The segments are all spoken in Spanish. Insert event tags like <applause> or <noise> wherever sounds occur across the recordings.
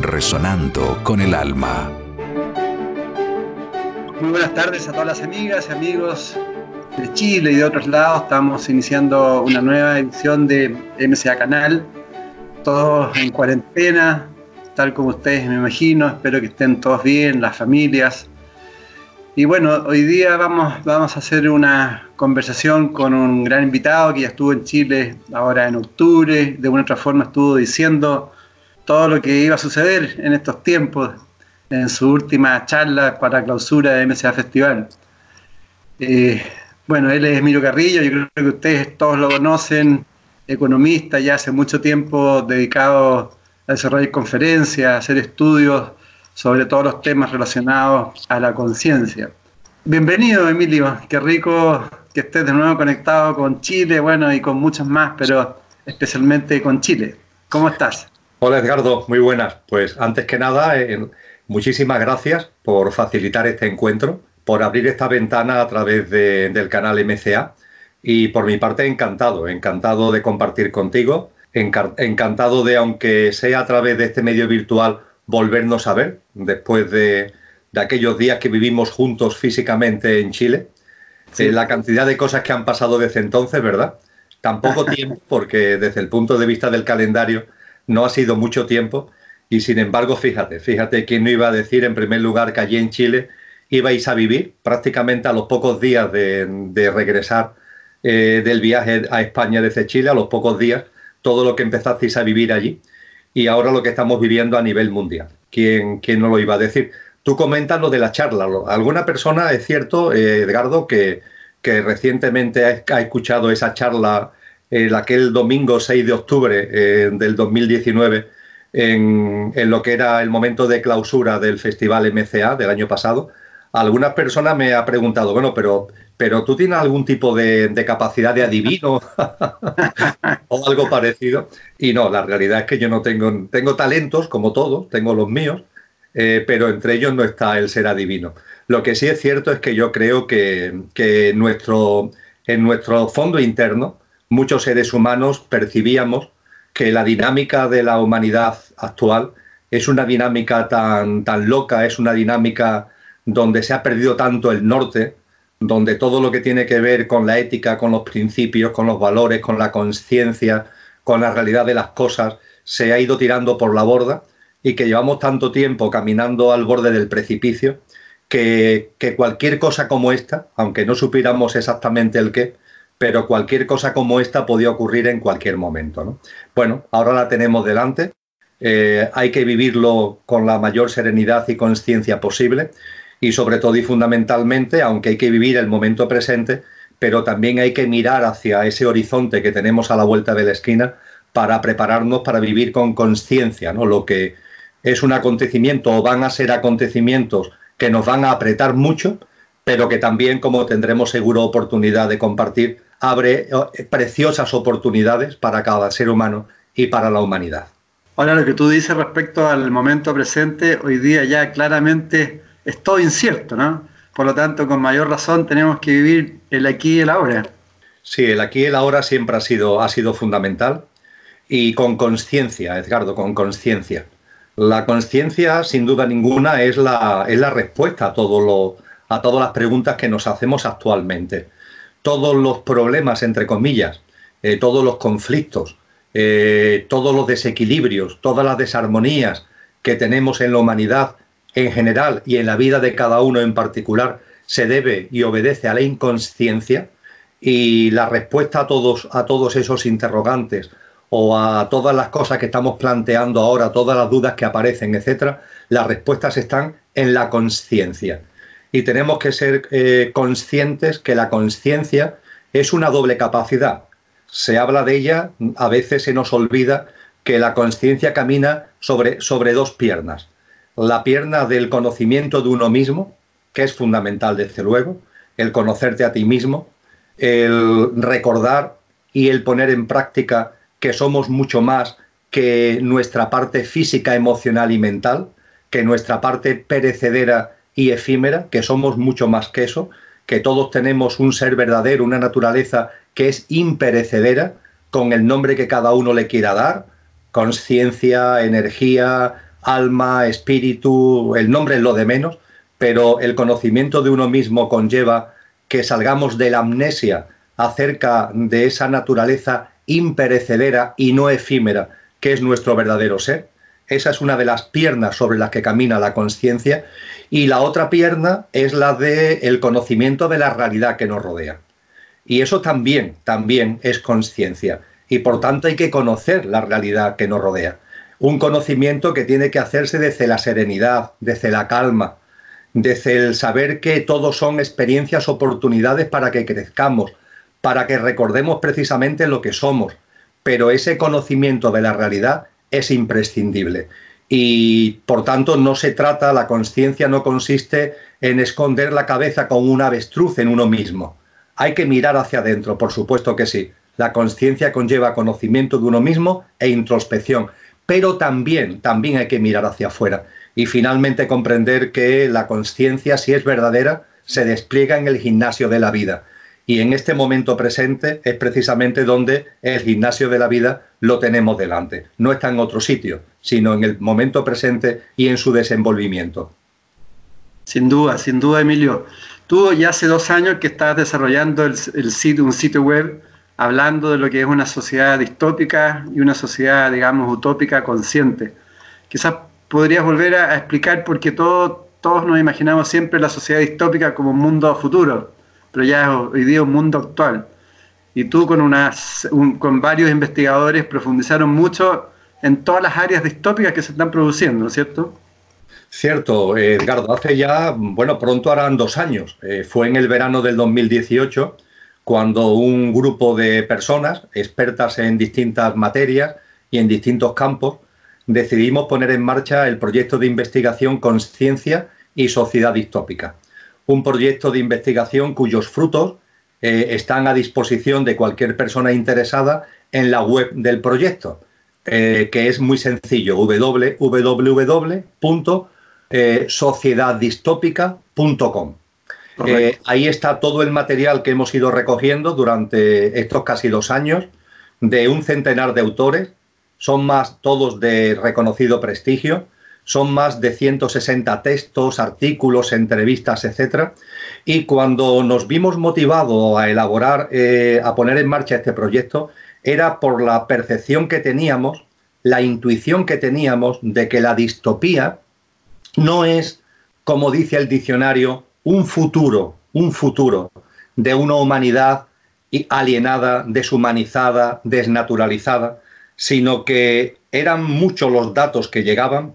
resonando con el alma. Muy buenas tardes a todas las amigas y amigos de Chile y de otros lados. Estamos iniciando una nueva edición de MCA Canal, todos en cuarentena, tal como ustedes me imagino. Espero que estén todos bien, las familias. Y bueno, hoy día vamos, vamos a hacer una conversación con un gran invitado que ya estuvo en Chile ahora en octubre. De una otra forma estuvo diciendo todo lo que iba a suceder en estos tiempos en su última charla para la clausura de MCA Festival. Eh, bueno, él es Miro Carrillo, yo creo que ustedes todos lo conocen, economista ya hace mucho tiempo dedicado a desarrollar conferencias, a hacer estudios sobre todos los temas relacionados a la conciencia. Bienvenido, Emilio, qué rico que estés de nuevo conectado con Chile, bueno, y con muchos más, pero especialmente con Chile. ¿Cómo estás? Hola Edgardo, muy buenas. Pues antes que nada, eh, Muchísimas gracias por facilitar este encuentro, por abrir esta ventana a través del canal MCA y por mi parte encantado, encantado de compartir contigo, encantado de, aunque sea a través de este medio virtual, volvernos a ver después de, aquellos días que vivimos juntos físicamente en Chile. Eh, la cantidad de cosas que han pasado desde entonces, ¿verdad? Tampoco <laughs> tiempo, porque desde el punto de vista del calendario no ha sido mucho tiempo, y sin embargo, fíjate, fíjate quién no iba a decir en primer lugar que allí en Chile ibais a vivir prácticamente a los pocos días de, regresar eh, del viaje a España desde Chile, a los pocos días, todo lo que empezasteis a vivir allí y ahora lo que estamos viviendo a nivel mundial. ¿Quién, quién no lo iba a decir? Tú comentas lo de la charla. Alguna persona, es cierto, eh, Edgardo, que, que recientemente ha, escuchado esa charla el aquel domingo 6 de octubre eh, del 2019 en, lo que era el momento de clausura del Festival MCA del año pasado, algunas personas me han preguntado, bueno, pero, pero tú tienes algún tipo de, capacidad de adivino <laughs> o algo parecido. Y no, la realidad es que yo no tengo, tengo talentos como todos, tengo los míos, eh, pero entre ellos no está el ser adivino. Lo que sí es cierto es que yo creo que, que nuestro, en nuestro fondo interno muchos seres humanos percibíamos que la dinámica de la humanidad actual es una dinámica tan, tan loca, es una dinámica donde se ha perdido tanto el norte, donde todo lo que tiene que ver con la ética, con los principios, con los valores, con la conciencia, con la realidad de las cosas, se ha ido tirando por la borda y que llevamos tanto tiempo caminando al borde del precipicio que, que cualquier cosa como esta, aunque no supiéramos exactamente el qué, pero cualquier cosa como esta podía ocurrir en cualquier momento. ¿no? Bueno, ahora la tenemos delante, eh, hay que vivirlo con la mayor serenidad y conciencia posible y sobre todo y fundamentalmente, aunque hay que vivir el momento presente, pero también hay que mirar hacia ese horizonte que tenemos a la vuelta de la esquina para prepararnos para vivir con conciencia, ¿no? Lo que es un acontecimiento o van a ser acontecimientos que nos van a apretar mucho, pero que también, como tendremos seguro oportunidad de compartir, abre eh, preciosas oportunidades para cada ser humano y para la humanidad. Ahora, lo que tú dices respecto al momento presente, hoy día ya claramente es todo incierto, ¿no? Por lo tanto, con mayor razón tenemos que vivir el aquí y el ahora. Sí, el aquí y el ahora siempre ha sido, ha sido fundamental y con conciencia, Edgardo, con conciencia. La conciencia, sin duda ninguna, es la, es la respuesta a, todo lo, a todas las preguntas que nos hacemos actualmente. Todos los problemas, entre comillas, eh, todos los conflictos, eh, todos los desequilibrios, todas las desarmonías que tenemos en la humanidad en general y en la vida de cada uno en particular, se debe y obedece a la inconsciencia y la respuesta a todos, a todos esos interrogantes o a todas las cosas que estamos planteando ahora, todas las dudas que aparecen, etcétera, las respuestas están en la conciencia y tenemos que ser eh, conscientes que la conciencia es una doble capacidad. Se habla de ella, a veces se nos olvida que la conciencia camina sobre, sobre dos piernas. la pierna del conocimiento de uno mismo, que es fundamental desde luego, el conocerte a ti mismo, el recordar y el poner en práctica que somos mucho más que nuestra parte física, emocional y mental, que nuestra parte perecedera y efímera, que somos mucho más que eso, que todos tenemos un ser verdadero, una naturaleza que es imperecedera, con el nombre que cada uno le quiera dar, conciencia, energía, alma, espíritu, el nombre es lo de menos, pero el conocimiento de uno mismo conlleva que salgamos de la amnesia acerca de esa naturaleza imperecedera y no efímera que es nuestro verdadero ser. Esa es una de las piernas sobre las que camina la conciencia y la otra pierna es la de el conocimiento de la realidad que nos rodea. Y eso también, también es conciencia y por tanto hay que conocer la realidad que nos rodea. Un conocimiento que tiene que hacerse desde la serenidad, desde la calma, desde el saber que todos son experiencias, oportunidades para que crezcamos, para que recordemos precisamente lo que somos. Pero ese conocimiento de la realidad es imprescindible. Y por tanto no se trata, la conciencia no consiste en esconder la cabeza con un avestruz en uno mismo. Hay que mirar hacia adentro, por supuesto que sí. La conciencia conlleva conocimiento de uno mismo e introspección, pero también, también hay que mirar hacia afuera y finalmente comprender que la conciencia, si es verdadera, se despliega en el gimnasio de la vida. Y en este momento presente es precisamente donde el gimnasio de la vida lo tenemos delante. No está en otro sitio, sino en el momento presente y en su desenvolvimiento. Sin duda, sin duda, Emilio. Tú ya hace dos años que estás desarrollando el, sitio, un sitio web hablando de lo que es una sociedad distópica y una sociedad, digamos, utópica consciente. Quizás podrías volver a, explicar por qué todos nos imaginamos siempre la sociedad distópica como un mundo futuro pero ya es hoy día un mundo actual. Y tú con, unas, con varios investigadores profundizaron mucho en todas las áreas distópicas que se están produciendo, cierto? Cierto, Edgardo, hace ya, bueno, pronto harán dos años. Eh, fue en el verano del 2018 cuando un grupo de personas expertas en distintas materias y en distintos campos decidimos poner en marcha el proyecto de investigación Conciencia y Sociedad Distópica un proyecto de investigación cuyos frutos eh, están a disposición de cualquier persona interesada en la web del proyecto, eh, que es muy sencillo, www.sociedaddistópica.com. Eh, ahí está todo el material que hemos ido recogiendo durante estos casi dos años de un centenar de autores, son más todos de reconocido prestigio, son más de 160 textos, artículos, entrevistas, etc. Y cuando nos vimos motivados a elaborar, eh, a poner en marcha este proyecto, era por la percepción que teníamos, la intuición que teníamos de que la distopía no es, como dice el diccionario, un futuro, un futuro de una humanidad alienada, deshumanizada, desnaturalizada, sino que eran muchos los datos que llegaban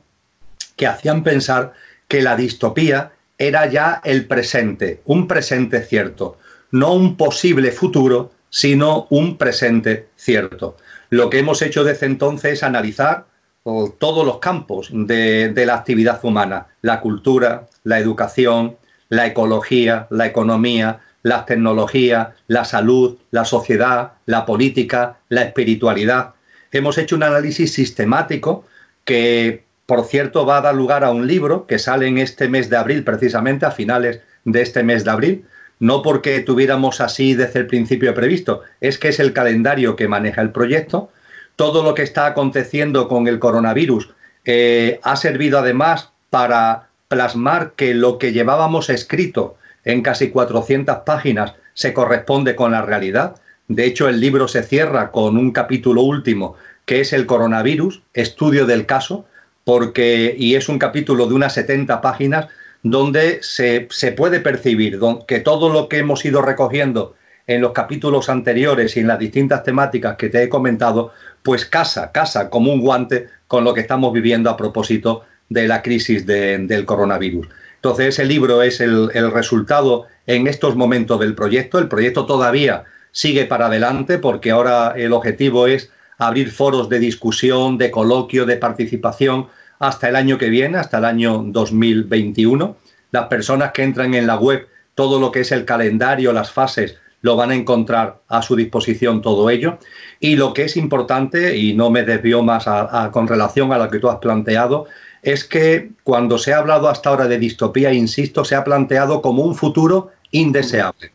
que hacían pensar que la distopía era ya el presente, un presente cierto, no un posible futuro, sino un presente cierto. Lo que hemos hecho desde entonces es analizar todos los campos de, la actividad humana, la cultura, la educación, la ecología, la economía, las tecnologías, la salud, la sociedad, la política, la espiritualidad. Hemos hecho un análisis sistemático que por cierto, va a dar lugar a un libro que sale en este mes de abril, precisamente a finales de este mes de abril, no porque tuviéramos así desde el principio previsto, es que es el calendario que maneja el proyecto. Todo lo que está aconteciendo con el coronavirus eh, ha servido además para plasmar que lo que llevábamos escrito en casi 400 páginas se corresponde con la realidad. De hecho, el libro se cierra con un capítulo último que es el coronavirus, estudio del caso, porque, y es un capítulo de unas 70 páginas donde se, puede percibir que todo lo que hemos ido recogiendo en los capítulos anteriores y en las distintas temáticas que te he comentado, pues casa, casa como un guante con lo que estamos viviendo a propósito de la crisis del coronavirus. Entonces, ese libro es el, el, resultado en estos momentos del proyecto. El proyecto todavía sigue para adelante porque ahora el objetivo es abrir foros de discusión, de coloquio, de participación hasta el año que viene, hasta el año 2021. Las personas que entran en la web, todo lo que es el calendario, las fases, lo van a encontrar a su disposición todo ello. Y lo que es importante, y no me desvío más con relación a lo que tú has planteado, es que cuando se ha hablado hasta ahora de distopía, insisto, se ha planteado como un futuro indeseable.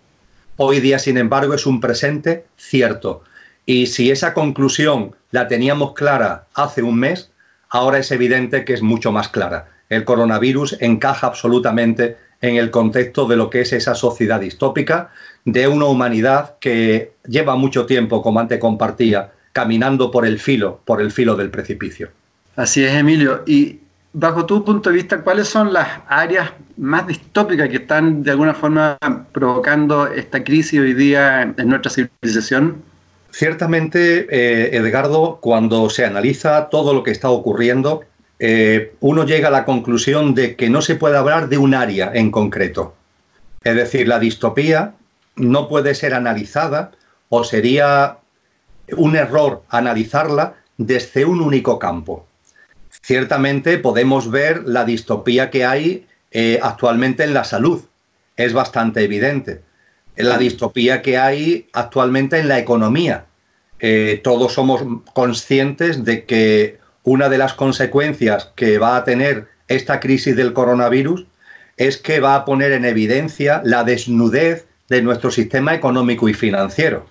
Hoy día, sin embargo, es un presente cierto. Y si esa conclusión la teníamos clara hace un mes, ahora es evidente que es mucho más clara. El coronavirus encaja absolutamente en el contexto de lo que es esa sociedad distópica, de una humanidad que lleva mucho tiempo, como antes compartía, caminando por el filo, por el filo del precipicio. Así es, Emilio. Y bajo tu punto de vista, ¿cuáles son las áreas más distópicas que están de alguna forma provocando esta crisis hoy día en nuestra civilización? Ciertamente, eh, Edgardo, cuando se analiza todo lo que está ocurriendo, eh, uno llega a la conclusión de que no se puede hablar de un área en concreto. Es decir, la distopía no puede ser analizada o sería un error analizarla desde un único campo. Ciertamente podemos ver la distopía que hay eh, actualmente en la salud. Es bastante evidente. La distopía que hay actualmente en la economía. Eh, todos somos conscientes de que una de las consecuencias que va a tener esta crisis del coronavirus es que va a poner en evidencia la desnudez de nuestro sistema económico y financiero.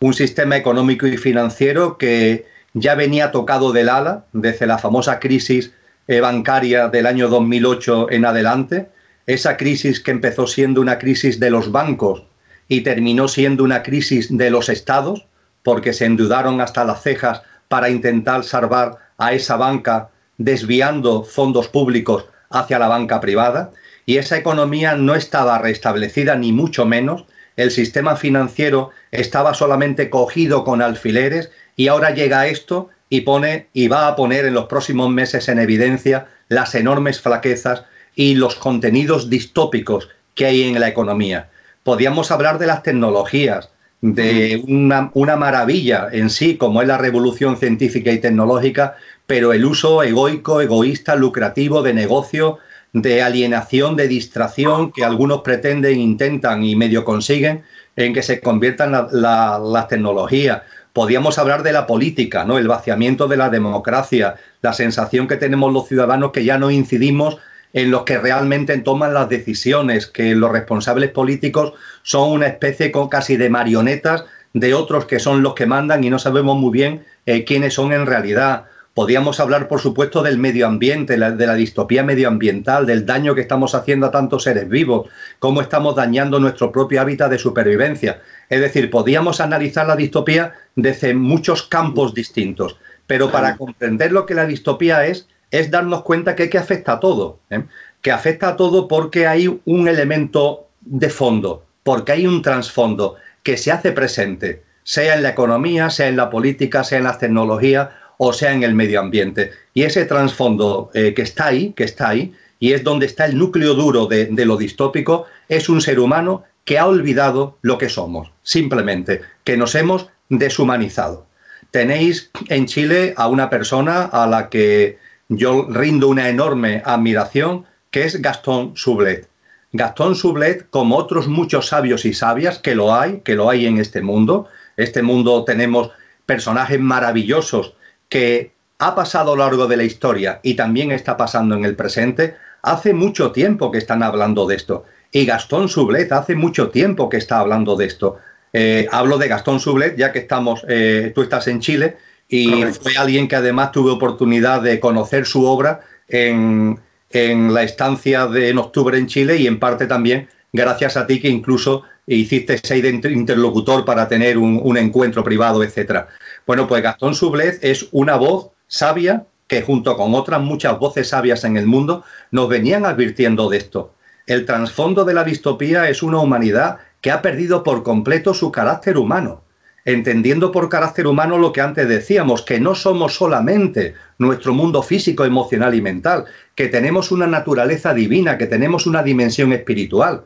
Un sistema económico y financiero que ya venía tocado del ala desde la famosa crisis eh, bancaria del año 2008 en adelante, esa crisis que empezó siendo una crisis de los bancos y terminó siendo una crisis de los estados, porque se endeudaron hasta las cejas para intentar salvar a esa banca desviando fondos públicos hacia la banca privada, y esa economía no estaba restablecida ni mucho menos, el sistema financiero estaba solamente cogido con alfileres y ahora llega esto y pone y va a poner en los próximos meses en evidencia las enormes flaquezas y los contenidos distópicos que hay en la economía. Podíamos hablar de las tecnologías, de una, una, maravilla en sí, como es la revolución científica y tecnológica, pero el uso egoico, egoísta, lucrativo de negocio, de alienación, de distracción que algunos pretenden, intentan y medio consiguen en que se conviertan las tecnologías. Podríamos hablar de la política, ¿no? El vaciamiento de la democracia, la sensación que tenemos los ciudadanos que ya no incidimos en los que realmente toman las decisiones, que los responsables políticos son una especie con casi de marionetas de otros que son los que mandan y no sabemos muy bien eh, quiénes son en realidad. Podríamos hablar, por supuesto, del medio ambiente, de la distopía medioambiental, del daño que estamos haciendo a tantos seres vivos, cómo estamos dañando nuestro propio hábitat de supervivencia. Es decir, podríamos analizar la distopía desde muchos campos distintos, pero para comprender lo que la distopía es, es darnos cuenta que, que afecta a todo, ¿eh? que afecta a todo porque hay un elemento de fondo, porque hay un trasfondo que se hace presente, sea en la economía, sea en la política, sea en las tecnologías o sea en el medio ambiente. Y ese trasfondo eh, que está ahí, que está ahí, y es donde está el núcleo duro de, de lo distópico, es un ser humano que ha olvidado lo que somos, simplemente, que nos hemos deshumanizado. Tenéis en Chile a una persona a la que yo rindo una enorme admiración, que es Gastón Sublet. Gastón Sublet, como otros muchos sabios y sabias, que lo hay, que lo hay en este mundo, este mundo tenemos personajes maravillosos que ha pasado a lo largo de la historia y también está pasando en el presente, hace mucho tiempo que están hablando de esto. Y Gastón Sublet hace mucho tiempo que está hablando de esto. Eh, hablo de Gastón Sublet, ya que estamos, eh, tú estás en Chile, y fue alguien que además tuve oportunidad de conocer su obra en, la estancia de en octubre en Chile y en parte también gracias a ti que incluso hiciste ese interlocutor para tener un, encuentro privado, etcétera. Bueno, pues Gastón Sublet es una voz sabia que junto con otras muchas voces sabias en el mundo nos venían advirtiendo de esto. El trasfondo de la distopía es una humanidad que ha perdido por completo su carácter humano entendiendo por carácter humano lo que antes decíamos, que no somos solamente nuestro mundo físico, emocional y mental, que tenemos una naturaleza divina, que tenemos una dimensión espiritual,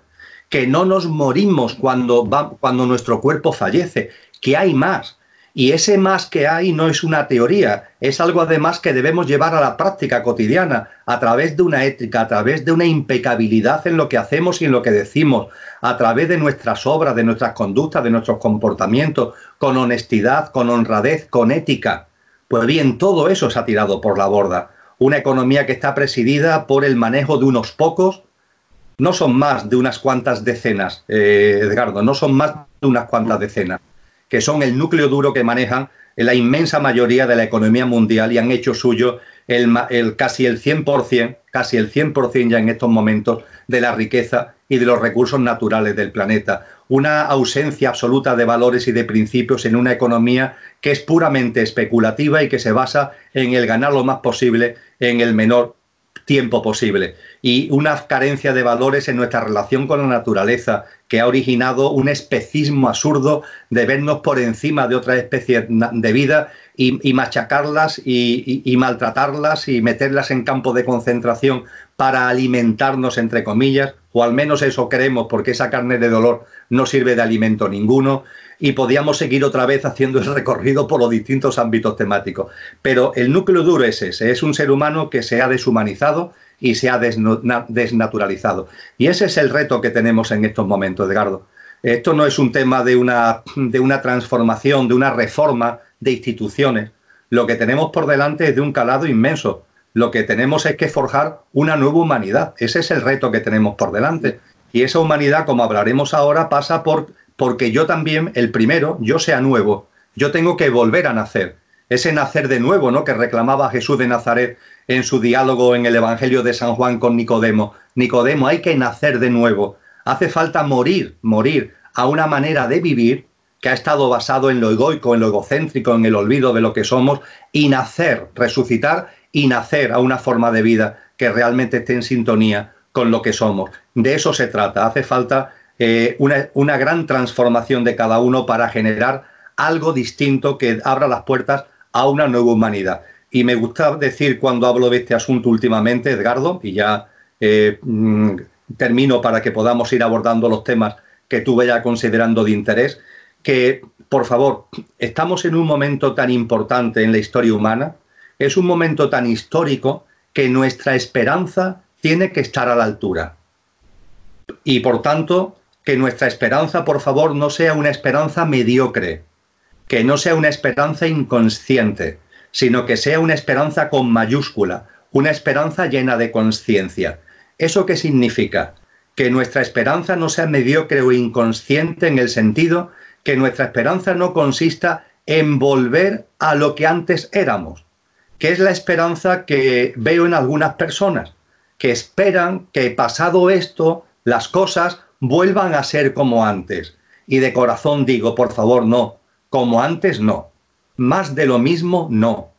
que no nos morimos cuando, cuando nuestro cuerpo fallece, que hay más. Y ese más que hay no es una teoría, es algo además que debemos llevar a la práctica cotidiana, a través de una ética, a través de una impecabilidad en lo que hacemos y en lo que decimos, a través de nuestras obras, de nuestras conductas, de nuestros comportamientos, con honestidad, con honradez, con ética. Pues bien, todo eso se ha tirado por la borda. Una economía que está presidida por el manejo de unos pocos, no son más de unas cuantas decenas, eh, Edgardo, no son más de unas cuantas decenas que son el núcleo duro que manejan la inmensa mayoría de la economía mundial y han hecho suyo el, casi el 100%, casi el 100% ya en estos momentos de la riqueza y de los recursos naturales del planeta. Una ausencia absoluta de valores y de principios en una economía que es puramente especulativa y que se basa en el ganar lo más posible en el menor tiempo posible y una carencia de valores en nuestra relación con la naturaleza que ha originado un especismo absurdo de vernos por encima de otras especies de vida y, machacarlas y, maltratarlas y meterlas en campo de concentración para alimentarnos, entre comillas, o al menos eso creemos, porque esa carne de dolor no sirve de alimento ninguno, y podíamos seguir otra vez haciendo el recorrido por los distintos ámbitos temáticos. Pero el núcleo duro es ese, es un ser humano que se ha deshumanizado y se ha desnaturalizado. Y ese es el reto que tenemos en estos momentos, Edgardo. Esto no es un tema de una, de una transformación, de una reforma de instituciones. Lo que tenemos por delante es de un calado inmenso. Lo que tenemos es que forjar una nueva humanidad. Ese es el reto que tenemos por delante. Y esa humanidad, como hablaremos ahora, pasa por porque yo también, el primero, yo sea nuevo. Yo tengo que volver a nacer. Ese nacer de nuevo, ¿no? Que reclamaba Jesús de Nazaret en su diálogo en el Evangelio de San Juan con Nicodemo. Nicodemo, hay que nacer de nuevo. Hace falta morir, morir a una manera de vivir que ha estado basado en lo egoico, en lo egocéntrico, en el olvido de lo que somos, y nacer, resucitar y nacer a una forma de vida que realmente esté en sintonía con lo que somos. De eso se trata. Hace falta eh, una, una gran transformación de cada uno para generar algo distinto que abra las puertas a una nueva humanidad. Y me gusta decir cuando hablo de este asunto últimamente, Edgardo, y ya eh, mm, termino para que podamos ir abordando los temas que tú vayas considerando de interés, que por favor, estamos en un momento tan importante en la historia humana, es un momento tan histórico que nuestra esperanza tiene que estar a la altura. Y por tanto, que nuestra esperanza, por favor, no sea una esperanza mediocre, que no sea una esperanza inconsciente, sino que sea una esperanza con mayúscula, una esperanza llena de conciencia. ¿Eso qué significa? Que nuestra esperanza no sea mediocre o inconsciente en el sentido que nuestra esperanza no consista en volver a lo que antes éramos, que es la esperanza que veo en algunas personas, que esperan que pasado esto las cosas vuelvan a ser como antes. Y de corazón digo, por favor, no, como antes no. Más de lo mismo, no.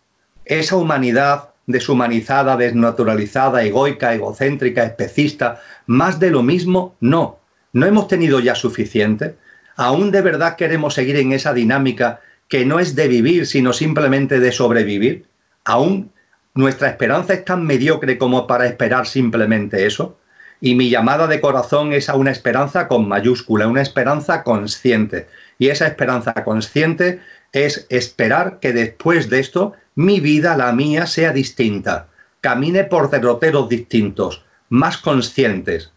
Esa humanidad deshumanizada, desnaturalizada, egoica, egocéntrica, especista, más de lo mismo, no. ¿No hemos tenido ya suficiente? ¿Aún de verdad queremos seguir en esa dinámica que no es de vivir, sino simplemente de sobrevivir? ¿Aún nuestra esperanza es tan mediocre como para esperar simplemente eso? Y mi llamada de corazón es a una esperanza con mayúscula, una esperanza consciente. Y esa esperanza consciente es esperar que después de esto mi vida, la mía, sea distinta, camine por derroteros distintos, más conscientes,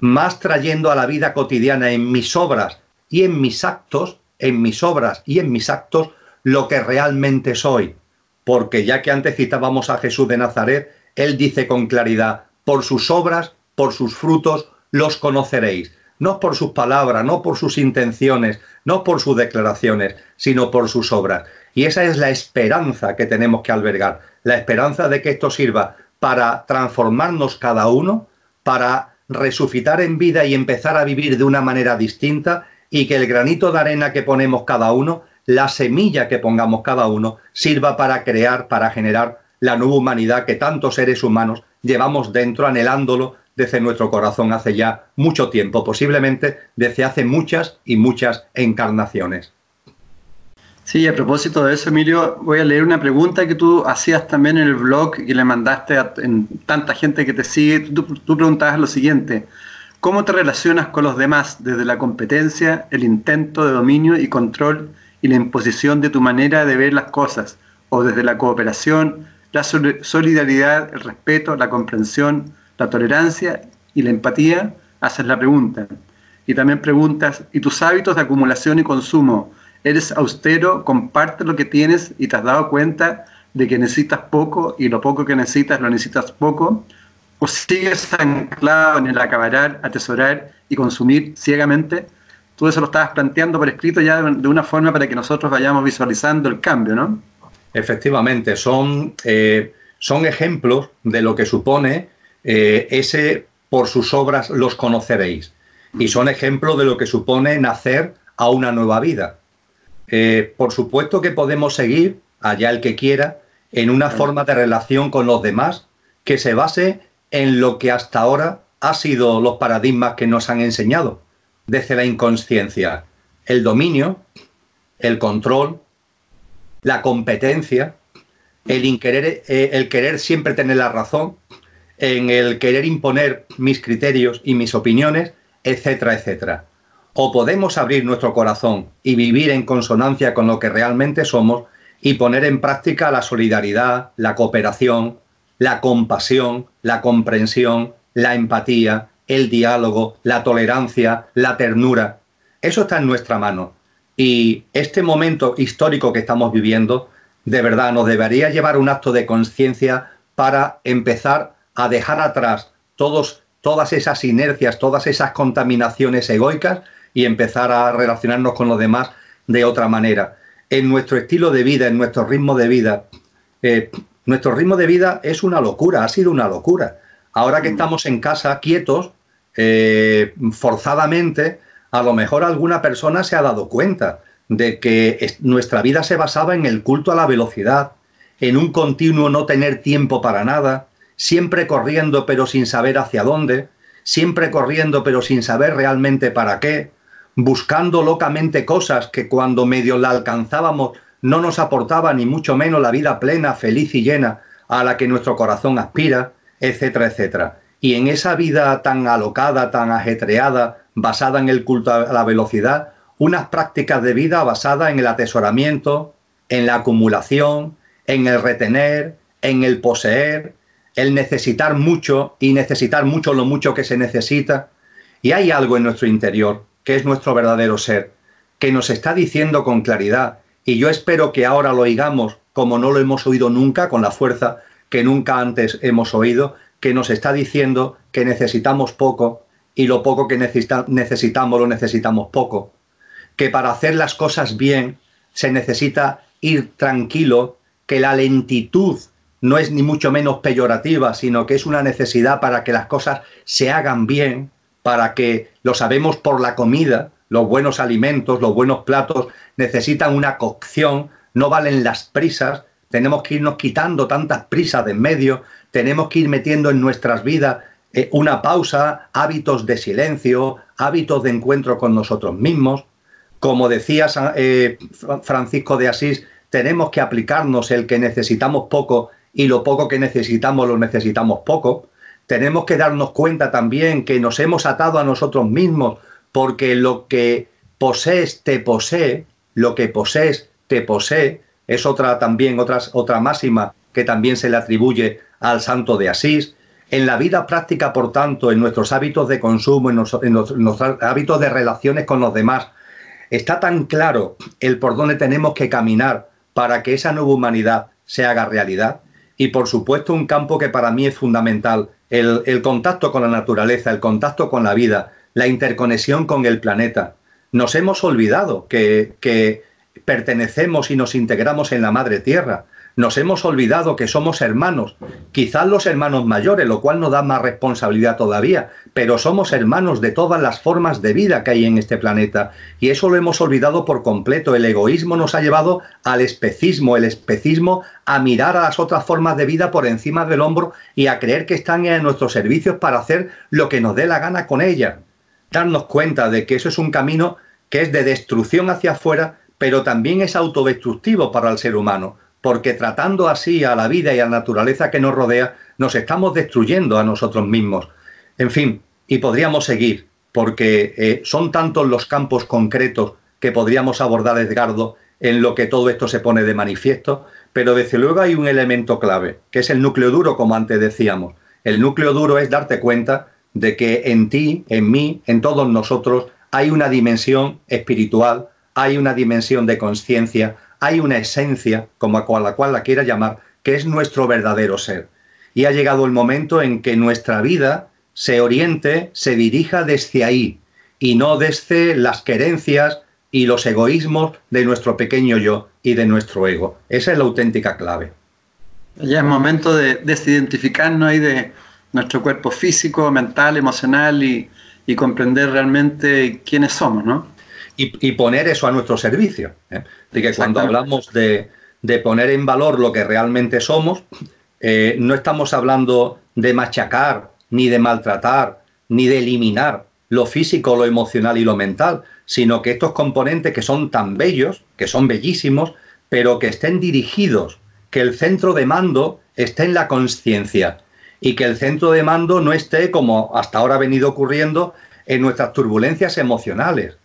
más trayendo a la vida cotidiana en mis obras y en mis actos, en mis obras y en mis actos, lo que realmente soy. Porque ya que antes citábamos a Jesús de Nazaret, él dice con claridad, por sus obras, por sus frutos, los conoceréis no por sus palabras, no por sus intenciones, no por sus declaraciones, sino por sus obras. Y esa es la esperanza que tenemos que albergar, la esperanza de que esto sirva para transformarnos cada uno, para resucitar en vida y empezar a vivir de una manera distinta y que el granito de arena que ponemos cada uno, la semilla que pongamos cada uno, sirva para crear, para generar la nueva humanidad que tantos seres humanos llevamos dentro anhelándolo desde nuestro corazón hace ya mucho tiempo, posiblemente desde hace muchas y muchas encarnaciones. Sí, a propósito de eso, Emilio, voy a leer una pregunta que tú hacías también en el blog y le mandaste a tanta gente que te sigue. Tú, tú preguntabas lo siguiente, ¿cómo te relacionas con los demás desde la competencia, el intento de dominio y control y la imposición de tu manera de ver las cosas, o desde la cooperación, la solidaridad, el respeto, la comprensión, la tolerancia y la empatía, haces la pregunta. Y también preguntas, ¿y tus hábitos de acumulación y consumo? ¿Eres austero, comparte lo que tienes y te has dado cuenta de que necesitas poco y lo poco que necesitas lo necesitas poco? ¿O sigues anclado en el acabar, atesorar y consumir ciegamente? Tú eso lo estabas planteando por escrito ya de una forma para que nosotros vayamos visualizando el cambio, ¿no? Efectivamente, son, eh, son ejemplos de lo que supone eh, ese por sus obras los conoceréis. Y son ejemplos de lo que supone nacer a una nueva vida. Eh, por supuesto que podemos seguir, allá el que quiera, en una forma de relación con los demás que se base en lo que hasta ahora ha sido los paradigmas que nos han enseñado desde la inconsciencia. El dominio, el control, la competencia, el, querer, eh, el querer siempre tener la razón, en el querer imponer mis criterios y mis opiniones, etcétera, etcétera. O podemos abrir nuestro corazón y vivir en consonancia con lo que realmente somos y poner en práctica la solidaridad, la cooperación, la compasión, la comprensión, la empatía, el diálogo, la tolerancia, la ternura. Eso está en nuestra mano. Y este momento histórico que estamos viviendo, de verdad, nos debería llevar un acto de conciencia para empezar a dejar atrás todos, todas esas inercias, todas esas contaminaciones egoicas y empezar a relacionarnos con los demás de otra manera. En nuestro estilo de vida, en nuestro ritmo de vida, eh, nuestro ritmo de vida es una locura, ha sido una locura. Ahora que mm. estamos en casa quietos, eh, forzadamente, a lo mejor alguna persona se ha dado cuenta de que nuestra vida se basaba en el culto a la velocidad, en un continuo no tener tiempo para nada, siempre corriendo pero sin saber hacia dónde, siempre corriendo pero sin saber realmente para qué, buscando locamente cosas que cuando medio la alcanzábamos no nos aportaba ni mucho menos la vida plena, feliz y llena a la que nuestro corazón aspira, etcétera, etcétera. Y en esa vida tan alocada, tan ajetreada, basada en el culto a la velocidad, unas prácticas de vida basadas en el atesoramiento, en la acumulación, en el retener, en el poseer, el necesitar mucho y necesitar mucho lo mucho que se necesita. Y hay algo en nuestro interior, que es nuestro verdadero ser, que nos está diciendo con claridad, y yo espero que ahora lo oigamos como no lo hemos oído nunca, con la fuerza que nunca antes hemos oído, que nos está diciendo que necesitamos poco y lo poco que necesitamos lo necesitamos poco. Que para hacer las cosas bien se necesita ir tranquilo, que la lentitud no es ni mucho menos peyorativa, sino que es una necesidad para que las cosas se hagan bien, para que lo sabemos por la comida, los buenos alimentos, los buenos platos necesitan una cocción, no valen las prisas, tenemos que irnos quitando tantas prisas de en medio, tenemos que ir metiendo en nuestras vidas eh, una pausa, hábitos de silencio, hábitos de encuentro con nosotros mismos. Como decía eh, Francisco de Asís, tenemos que aplicarnos el que necesitamos poco y lo poco que necesitamos lo necesitamos poco. Tenemos que darnos cuenta también que nos hemos atado a nosotros mismos porque lo que posees te posee, lo que posees te posee, es otra también otra, otra máxima que también se le atribuye al santo de Asís en la vida práctica, por tanto, en nuestros hábitos de consumo, en, nuestros hábitos de relaciones con los demás, está tan claro el por dónde tenemos que caminar para que esa nueva humanidad se haga realidad. Y por supuesto un campo que para mí es fundamental, el, contacto con la naturaleza, el contacto con la vida, la interconexión con el planeta. Nos hemos olvidado que, pertenecemos y nos integramos en la madre tierra nos hemos olvidado que somos hermanos, quizás los hermanos mayores, lo cual nos da más responsabilidad todavía, pero somos hermanos de todas las formas de vida que hay en este planeta. Y eso lo hemos olvidado por completo. El egoísmo nos ha llevado al especismo, el especismo a mirar a las otras formas de vida por encima del hombro y a creer que están en nuestros servicios para hacer lo que nos dé la gana con ella. Darnos cuenta de que eso es un camino que es de destrucción hacia afuera, pero también es autodestructivo para el ser humano porque tratando así a la vida y a la naturaleza que nos rodea, nos estamos destruyendo a nosotros mismos. En fin, y podríamos seguir, porque eh, son tantos los campos concretos que podríamos abordar, Edgardo, en lo que todo esto se pone de manifiesto, pero desde luego hay un elemento clave, que es el núcleo duro, como antes decíamos. El núcleo duro es darte cuenta de que en ti, en mí, en todos nosotros, hay una dimensión espiritual, hay una dimensión de conciencia, hay una esencia, como a la cual la quiera llamar, que es nuestro verdadero ser. Y ha llegado el momento en que nuestra vida se oriente, se dirija desde ahí y no desde las querencias y los egoísmos de nuestro pequeño yo y de nuestro ego. Esa es la auténtica clave. Ya es momento de desidentificarnos ahí de nuestro cuerpo físico, mental, emocional y, comprender realmente quiénes somos, ¿no? Y, poner eso a nuestro servicio. ¿eh? De que cuando hablamos de, poner en valor lo que realmente somos, eh, no estamos hablando de machacar, ni de maltratar, ni de eliminar lo físico, lo emocional y lo mental, sino que estos componentes que son tan bellos, que son bellísimos, pero que estén dirigidos, que el centro de mando esté en la conciencia y que el centro de mando no esté, como hasta ahora ha venido ocurriendo, en nuestras turbulencias emocionales,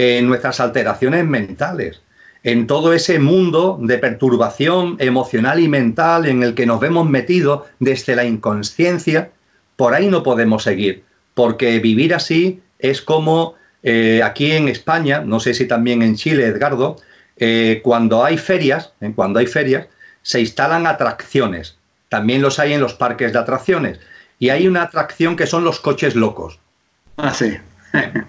en nuestras alteraciones mentales, en todo ese mundo de perturbación emocional y mental en el que nos vemos metidos desde la inconsciencia, por ahí no podemos seguir, porque vivir así es como eh, aquí en España, no sé si también en Chile, Edgardo, eh, cuando hay ferias, eh, cuando hay ferias, se instalan atracciones. También los hay en los parques de atracciones. Y hay una atracción que son los coches locos. Ah, sí.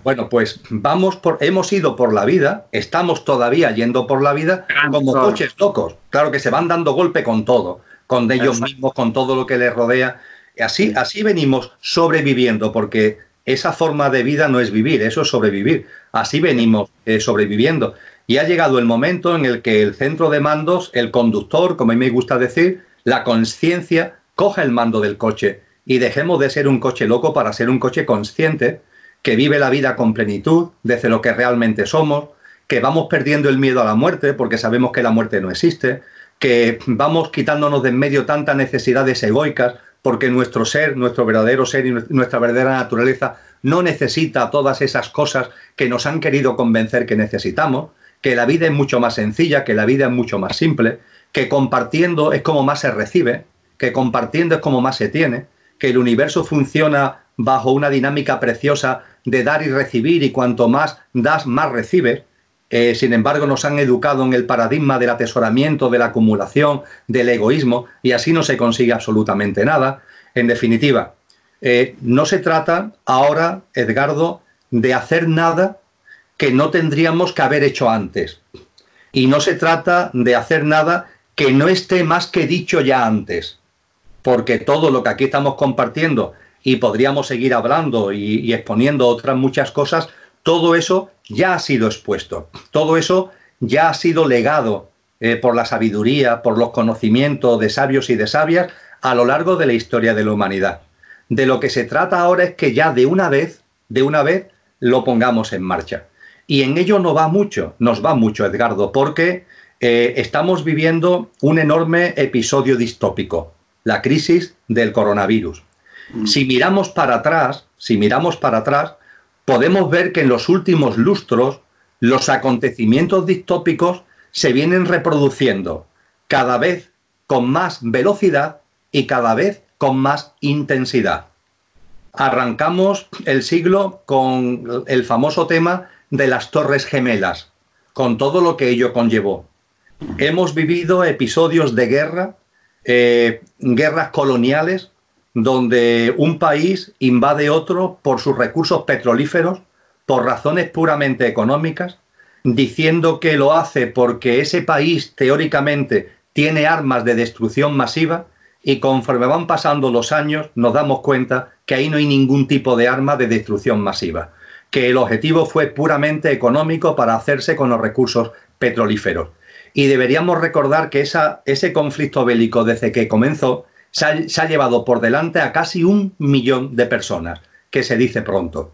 Bueno, pues vamos por, hemos ido por la vida, estamos todavía yendo por la vida como coches locos. Claro que se van dando golpe con todo, con ellos mismos, con todo lo que les rodea. Así, así venimos sobreviviendo, porque esa forma de vida no es vivir, eso es sobrevivir. Así venimos eh, sobreviviendo. Y ha llegado el momento en el que el centro de mandos, el conductor, como a mí me gusta decir, la conciencia, coja el mando del coche y dejemos de ser un coche loco para ser un coche consciente que vive la vida con plenitud, desde lo que realmente somos, que vamos perdiendo el miedo a la muerte porque sabemos que la muerte no existe, que vamos quitándonos de en medio tantas necesidades egoicas porque nuestro ser, nuestro verdadero ser y nuestra verdadera naturaleza no necesita todas esas cosas que nos han querido convencer que necesitamos, que la vida es mucho más sencilla, que la vida es mucho más simple, que compartiendo es como más se recibe, que compartiendo es como más se tiene, que el universo funciona bajo una dinámica preciosa de dar y recibir y cuanto más das, más recibes. Eh, sin embargo, nos han educado en el paradigma del atesoramiento, de la acumulación, del egoísmo, y así no se consigue absolutamente nada. En definitiva, eh, no se trata ahora, Edgardo, de hacer nada que no tendríamos que haber hecho antes. Y no se trata de hacer nada que no esté más que dicho ya antes. Porque todo lo que aquí estamos compartiendo y podríamos seguir hablando y, exponiendo otras muchas cosas, todo eso ya ha sido expuesto, todo eso ya ha sido legado eh, por la sabiduría, por los conocimientos de sabios y de sabias a lo largo de la historia de la humanidad. De lo que se trata ahora es que ya de una vez, de una vez, lo pongamos en marcha. Y en ello no va mucho, nos va mucho, Edgardo, porque eh, estamos viviendo un enorme episodio distópico, la crisis del coronavirus. Mm. Si miramos para atrás, si miramos para atrás, podemos ver que en los últimos lustros los acontecimientos distópicos se vienen reproduciendo cada vez con más velocidad y cada vez con más intensidad. Arrancamos el siglo con el famoso tema de las Torres Gemelas, con todo lo que ello conllevó. Hemos vivido episodios de guerra, eh, guerras coloniales, donde un país invade otro por sus recursos petrolíferos, por razones puramente económicas, diciendo que lo hace porque ese país teóricamente tiene armas de destrucción masiva y conforme van pasando los años nos damos cuenta que ahí no hay ningún tipo de arma de destrucción masiva, que el objetivo fue puramente económico para hacerse con los recursos petrolíferos. Y deberíamos recordar que ese conflicto bélico desde que comenzó se ha, llevado por delante a casi un millón de personas, que se dice pronto.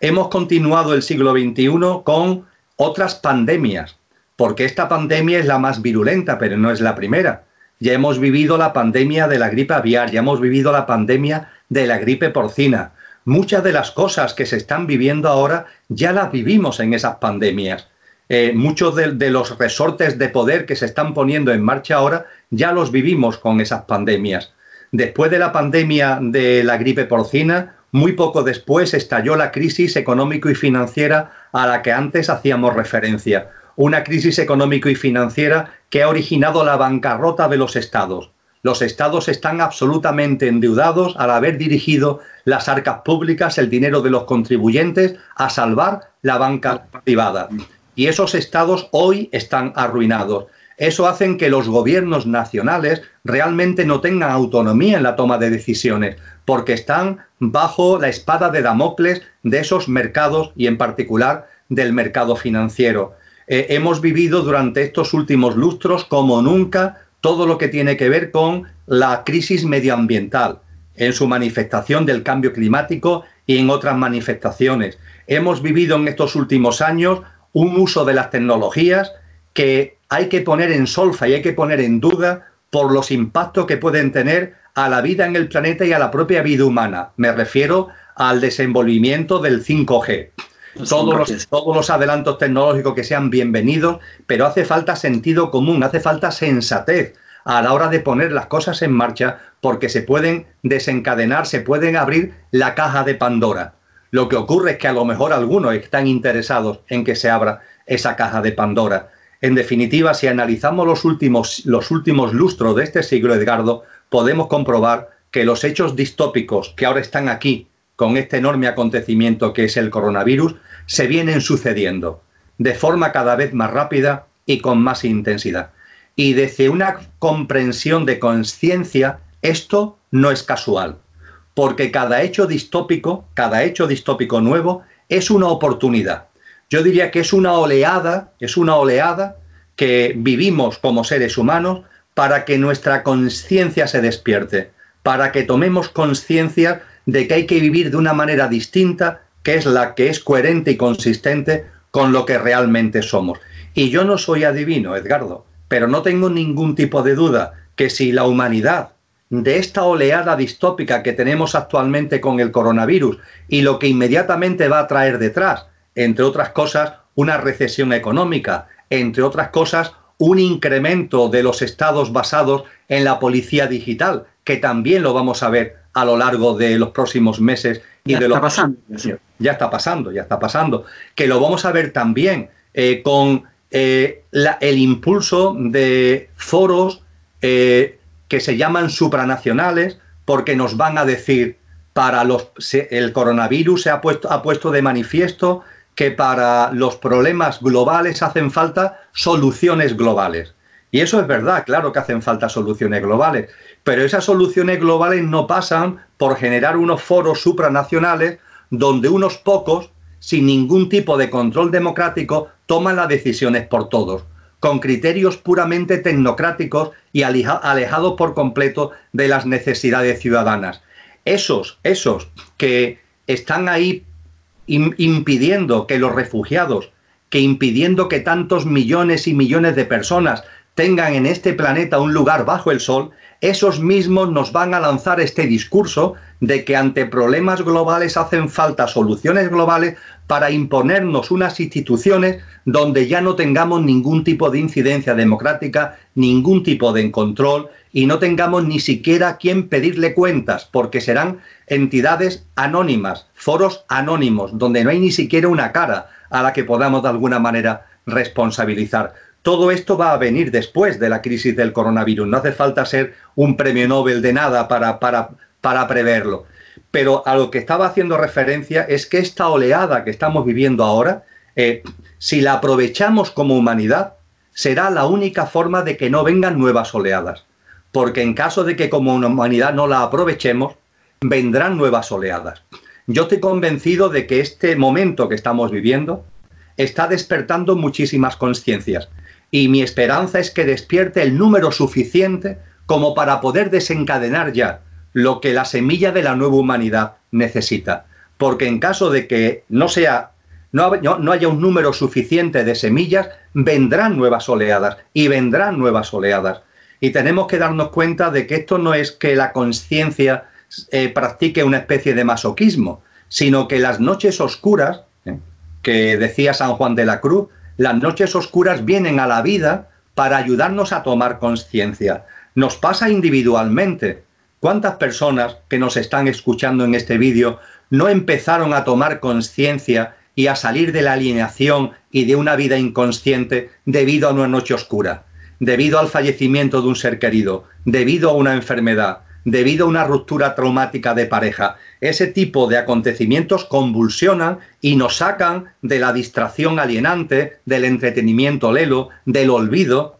Hemos continuado el siglo XXI con otras pandemias, porque esta pandemia es la más virulenta, pero no es la primera. Ya hemos vivido la pandemia de la gripe aviar, ya hemos vivido la pandemia de la gripe porcina. Muchas de las cosas que se están viviendo ahora ya las vivimos en esas pandemias. eh, muchos de, los resortes de poder que se están poniendo en marcha ahora ya los vivimos con esas pandemias. Después de la pandemia de la gripe porcina, muy poco después estalló la crisis económico y financiera a la que antes hacíamos referencia. Una crisis económico y financiera que ha originado la bancarrota de los estados. Los estados están absolutamente endeudados al haber dirigido las arcas públicas, el dinero de los contribuyentes, a salvar la banca privada. Y esos estados hoy están arruinados. Eso hace que los gobiernos nacionales realmente no tengan autonomía en la toma de decisiones, porque están bajo la espada de Damocles de esos mercados y en particular del mercado financiero. Eh, hemos vivido durante estos últimos lustros como nunca todo lo que tiene que ver con la crisis medioambiental en su manifestación del cambio climático y en otras manifestaciones. Hemos vivido en estos últimos años un uso de las tecnologías que hay que poner en solfa y hay que poner en duda por los impactos que pueden tener a la vida en el planeta y a la propia vida humana. Me refiero al desenvolvimiento del 5G. Todos los, todos los, adelantos tecnológicos que sean bienvenidos, pero hace falta sentido común, hace falta sensatez a la hora de poner las cosas en marcha porque se pueden desencadenar, se pueden abrir la caja de Pandora. Lo que ocurre es que a lo mejor algunos están interesados en que se abra esa caja de Pandora. En definitiva, si analizamos los últimos, los últimos lustros de este siglo, Edgardo, podemos comprobar que los hechos distópicos que ahora están aquí con este enorme acontecimiento que es el coronavirus, se vienen sucediendo de forma cada vez más rápida y con más intensidad. Y desde una comprensión de conciencia, esto no es casual porque cada hecho distópico, cada hecho distópico nuevo es una oportunidad. Yo diría que es una oleada, es una oleada que vivimos como seres humanos para que nuestra conciencia se despierte, para que tomemos conciencia de que hay que vivir de una manera distinta, que es la que es coherente y consistente con lo que realmente somos. Y yo no soy adivino, Edgardo, pero no tengo ningún tipo de duda que si la humanidad de esta oleada distópica que tenemos actualmente con el coronavirus y lo que inmediatamente va a traer detrás, entre otras cosas, una recesión económica, entre otras cosas, un incremento de los estados basados en la policía digital, que también lo vamos a ver a lo largo de los próximos meses y ya de está pasando. Ya está pasando, ya está pasando. Que lo vamos a ver también eh, con eh, el impulso de foros eh, que se llaman supranacionales porque nos van a decir para los el coronavirus se ha puesto, ha puesto de manifiesto que para los problemas globales hacen falta soluciones globales. Y eso es verdad, claro que hacen falta soluciones globales, pero esas soluciones globales no pasan por generar unos foros supranacionales donde unos pocos, sin ningún tipo de control democrático, toman las decisiones por todos con criterios puramente tecnocráticos y alejados por completo de las necesidades ciudadanas. Esos, esos que están ahí impidiendo que los refugiados, que impidiendo que tantos millones y millones de personas tengan en este planeta un lugar bajo el sol, esos mismos nos van a lanzar este discurso de que ante problemas globales hacen falta soluciones globales para imponernos unas instituciones donde ya no tengamos ningún tipo de incidencia democrática, ningún tipo de control y no tengamos ni siquiera a quién pedirle cuentas, porque serán entidades anónimas, foros anónimos, donde no hay ni siquiera una cara a la que podamos de alguna manera responsabilizar. Todo esto va a venir después de la crisis del coronavirus. No hace falta ser un premio Nobel de nada para, para, para preverlo. Pero a lo que estaba haciendo referencia es que esta oleada que estamos viviendo ahora, eh, si la aprovechamos como humanidad, será la única forma de que no vengan nuevas oleadas. Porque en caso de que como humanidad no la aprovechemos, vendrán nuevas oleadas. Yo estoy convencido de que este momento que estamos viviendo está despertando muchísimas conciencias y mi esperanza es que despierte el número suficiente como para poder desencadenar ya lo que la semilla de la nueva humanidad necesita. Porque en caso de que no sea no, haya un número suficiente de semillas, vendrán nuevas oleadas y vendrán nuevas oleadas. Y tenemos que darnos cuenta de que esto no es que la conciencia eh, practique una especie de masoquismo, sino que las noches oscuras, ¿eh? que decía San Juan de la Cruz, Las noches oscuras vienen a la vida para ayudarnos a tomar conciencia. Nos pasa individualmente. ¿Cuántas personas que nos están escuchando en este vídeo no empezaron a tomar conciencia y a salir de la alineación y de una vida inconsciente debido a una noche oscura, debido al fallecimiento de un ser querido, debido a una enfermedad, debido a una ruptura traumática de pareja. Ese tipo de acontecimientos convulsionan y nos sacan de la distracción alienante, del entretenimiento lelo, del olvido,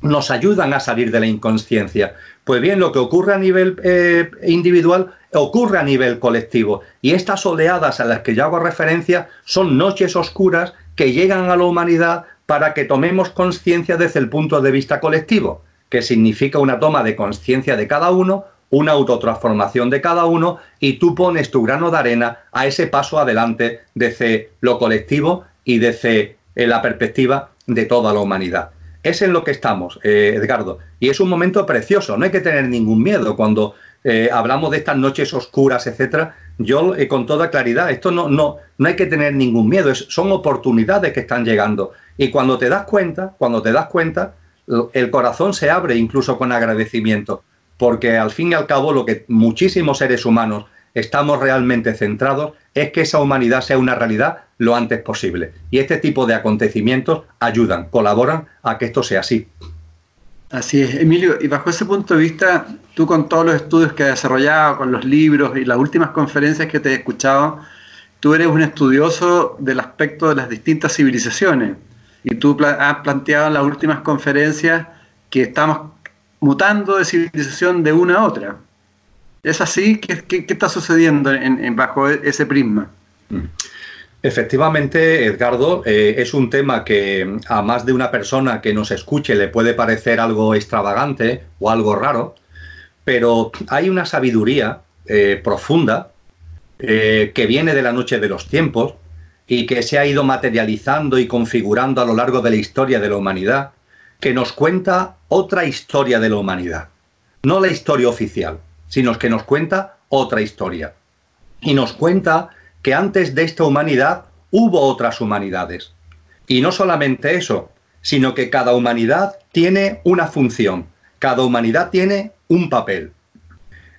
nos ayudan a salir de la inconsciencia. Pues bien, lo que ocurre a nivel eh, individual ocurre a nivel colectivo. Y estas oleadas a las que yo hago referencia son noches oscuras que llegan a la humanidad para que tomemos conciencia desde el punto de vista colectivo que significa una toma de conciencia de cada uno, una autotransformación de cada uno y tú pones tu grano de arena a ese paso adelante desde lo colectivo y desde eh, la perspectiva de toda la humanidad. Es en lo que estamos, eh, Edgardo. Y es un momento precioso, no hay que tener ningún miedo cuando eh, hablamos de estas noches oscuras, etcétera. Yo, con toda claridad, esto no, no, no hay que tener ningún miedo, son oportunidades que están llegando. Y cuando te das cuenta, cuando te das cuenta, el corazón se abre incluso con agradecimiento, porque al fin y al cabo lo que muchísimos seres humanos estamos realmente centrados es que esa humanidad sea una realidad lo antes posible. Y este tipo de acontecimientos ayudan, colaboran a que esto sea así. Así es, Emilio, y bajo ese punto de vista, tú con todos los estudios que has desarrollado, con los libros y las últimas conferencias que te he escuchado, tú eres un estudioso del aspecto de las distintas civilizaciones y tú has planteado en las últimas conferencias que estamos mutando de civilización de una a otra. ¿Es así? ¿Qué, está sucediendo en, bajo ese prisma? Mm. Efectivamente, Edgardo, eh, es un tema que a más de una persona que nos escuche le puede parecer algo extravagante o algo raro, pero hay una sabiduría eh, profunda eh, que viene de la noche de los tiempos, y que se ha ido materializando y configurando a lo largo de la historia de la humanidad, que nos cuenta otra historia de la humanidad. No la historia oficial, sino que nos cuenta otra historia. Y nos cuenta que antes de esta humanidad hubo otras humanidades. Y no solamente eso, sino que cada humanidad tiene una función, cada humanidad tiene un papel.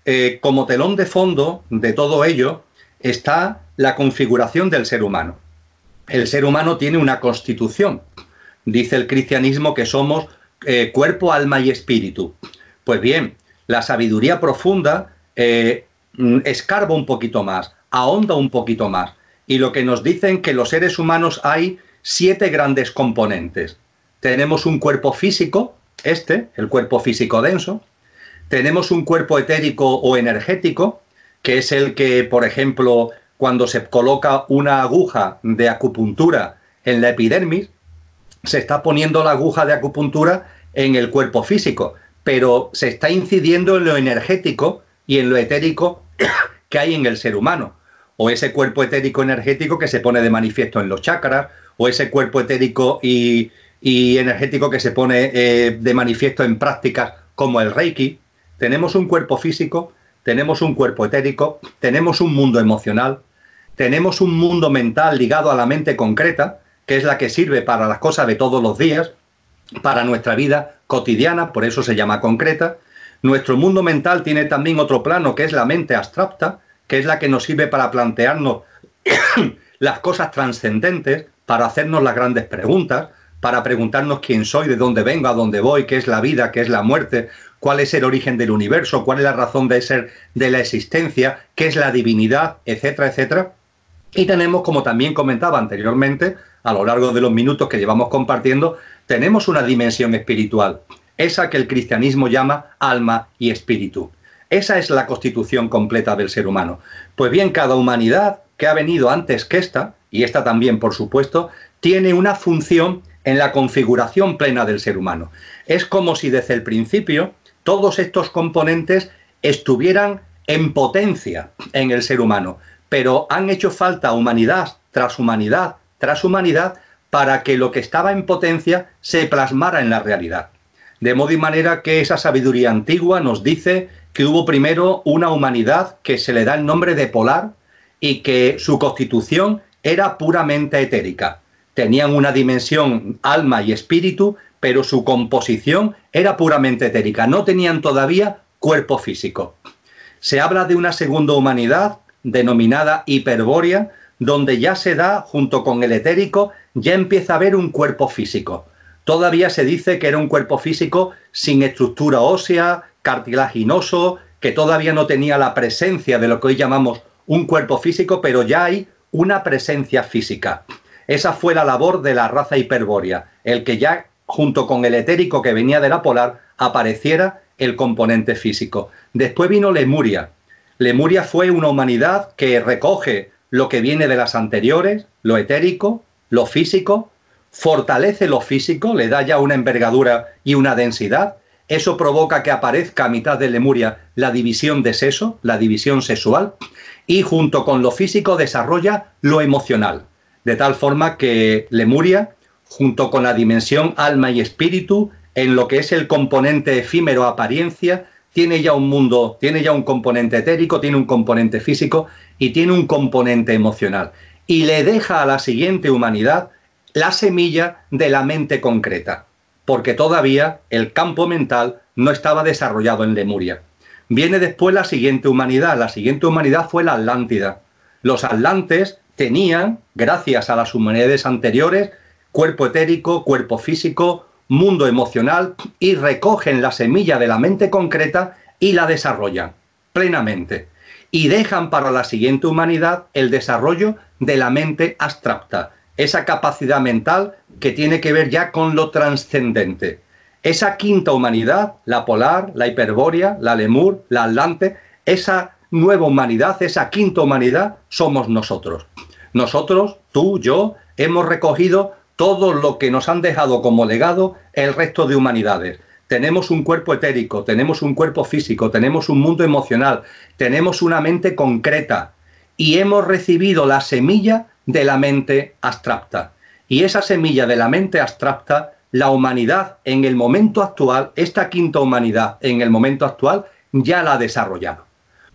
Eh, como telón de fondo de todo ello está la configuración del ser humano. El ser humano tiene una constitución. Dice el cristianismo que somos eh, cuerpo, alma y espíritu. Pues bien, la sabiduría profunda eh, mm, escarba un poquito más, ahonda un poquito más. Y lo que nos dicen que los seres humanos hay siete grandes componentes. Tenemos un cuerpo físico, este, el cuerpo físico denso. Tenemos un cuerpo etérico o energético, que es el que, por ejemplo, cuando se coloca una aguja de acupuntura en la epidermis, se está poniendo la aguja de acupuntura en el cuerpo físico, pero se está incidiendo en lo energético y en lo etérico <coughs> que hay en el ser humano. O ese cuerpo etérico energético que se pone de manifiesto en los chakras, o ese cuerpo etérico y, energético que se pone eh, de manifiesto en prácticas como el Reiki. Tenemos un cuerpo físico, tenemos un cuerpo etérico, tenemos un mundo emocional, tenemos un mundo mental ligado a la mente concreta, que es la que sirve para las cosas de todos los días, para nuestra vida cotidiana, por eso se llama concreta. Nuestro mundo mental tiene también otro plano, que es la mente abstracta, que es la que nos sirve para plantearnos <coughs> las cosas trascendentes, para hacernos las grandes preguntas, para preguntarnos quién soy, de dónde vengo, a dónde voy, qué es la vida, qué es la muerte, cuál es el origen del universo, cuál es la razón de ser de la existencia, qué es la divinidad, etcétera, etcétera. Y tenemos, como también comentaba anteriormente, a lo largo de los minutos que llevamos compartiendo, tenemos una dimensión espiritual, esa que el cristianismo llama alma y espíritu. Esa es la constitución completa del ser humano. Pues bien, cada humanidad que ha venido antes que esta, y esta también por supuesto, tiene una función en la configuración plena del ser humano. Es como si desde el principio todos estos componentes estuvieran en potencia en el ser humano, pero han hecho falta humanidad tras humanidad tras humanidad para que lo que estaba en potencia se plasmara en la realidad. De modo y manera que esa sabiduría antigua nos dice que hubo primero una humanidad que se le da el nombre de polar y que su constitución era puramente etérica. tenían una dimensión alma y espíritu, pero su composición era puramente etérica, no tenían todavía cuerpo físico. Se habla de una segunda humanidad denominada hiperbórea, donde ya se da, junto con el etérico, ya empieza a haber un cuerpo físico. Todavía se dice que era un cuerpo físico sin estructura ósea, cartilaginoso, que todavía no tenía la presencia de lo que hoy llamamos un cuerpo físico, pero ya hay una presencia física. Esa fue la labor de la raza hiperbórea, el que ya junto con el etérico que venía de la polar apareciera el componente físico. Después vino Lemuria. Lemuria fue una humanidad que recoge lo que viene de las anteriores, lo etérico, lo físico, fortalece lo físico, le da ya una envergadura y una densidad. Eso provoca que aparezca a mitad de Lemuria la división de sexo, la división sexual, y junto con lo físico desarrolla lo emocional. De tal forma que Lemuria, junto con la dimensión alma y espíritu, en lo que es el componente efímero apariencia, tiene ya un mundo, tiene ya un componente etérico, tiene un componente físico y tiene un componente emocional. Y le deja a la siguiente humanidad la semilla de la mente concreta, porque todavía el campo mental no estaba desarrollado en Lemuria. Viene después la siguiente humanidad, la siguiente humanidad fue la Atlántida. Los atlantes tenían, gracias a las humanidades anteriores, cuerpo etérico, cuerpo físico, mundo emocional y recogen la semilla de la mente concreta y la desarrollan plenamente. Y dejan para la siguiente humanidad el desarrollo de la mente abstracta, esa capacidad mental que tiene que ver ya con lo trascendente. Esa quinta humanidad, la polar, la hiperbórea, la lemur, la atlante, esa nueva humanidad, esa quinta humanidad, somos nosotros. Nosotros, tú, yo, hemos recogido todo lo que nos han dejado como legado el resto de humanidades. Tenemos un cuerpo etérico, tenemos un cuerpo físico, tenemos un mundo emocional, tenemos una mente concreta y hemos recibido la semilla de la mente abstracta. Y esa semilla de la mente abstracta, la humanidad en el momento actual, esta quinta humanidad en el momento actual, ya la ha desarrollado.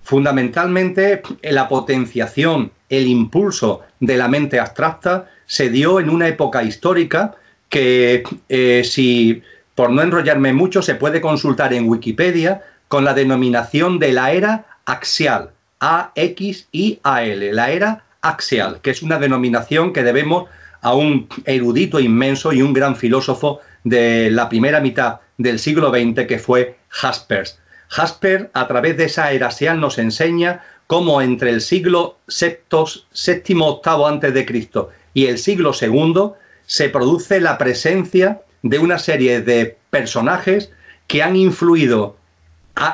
Fundamentalmente, la potenciación, el impulso de la mente abstracta se dio en una época histórica que, eh, si por no enrollarme mucho, se puede consultar en Wikipedia con la denominación de la era axial, A-X-I-A-L, la era axial, que es una denominación que debemos a un erudito inmenso y un gran filósofo de la primera mitad del siglo XX que fue Jaspers. Jasper, a través de esa era axial, nos enseña cómo entre el siglo VII, octavo antes de Cristo y el siglo II se produce la presencia de una serie de personajes que han influido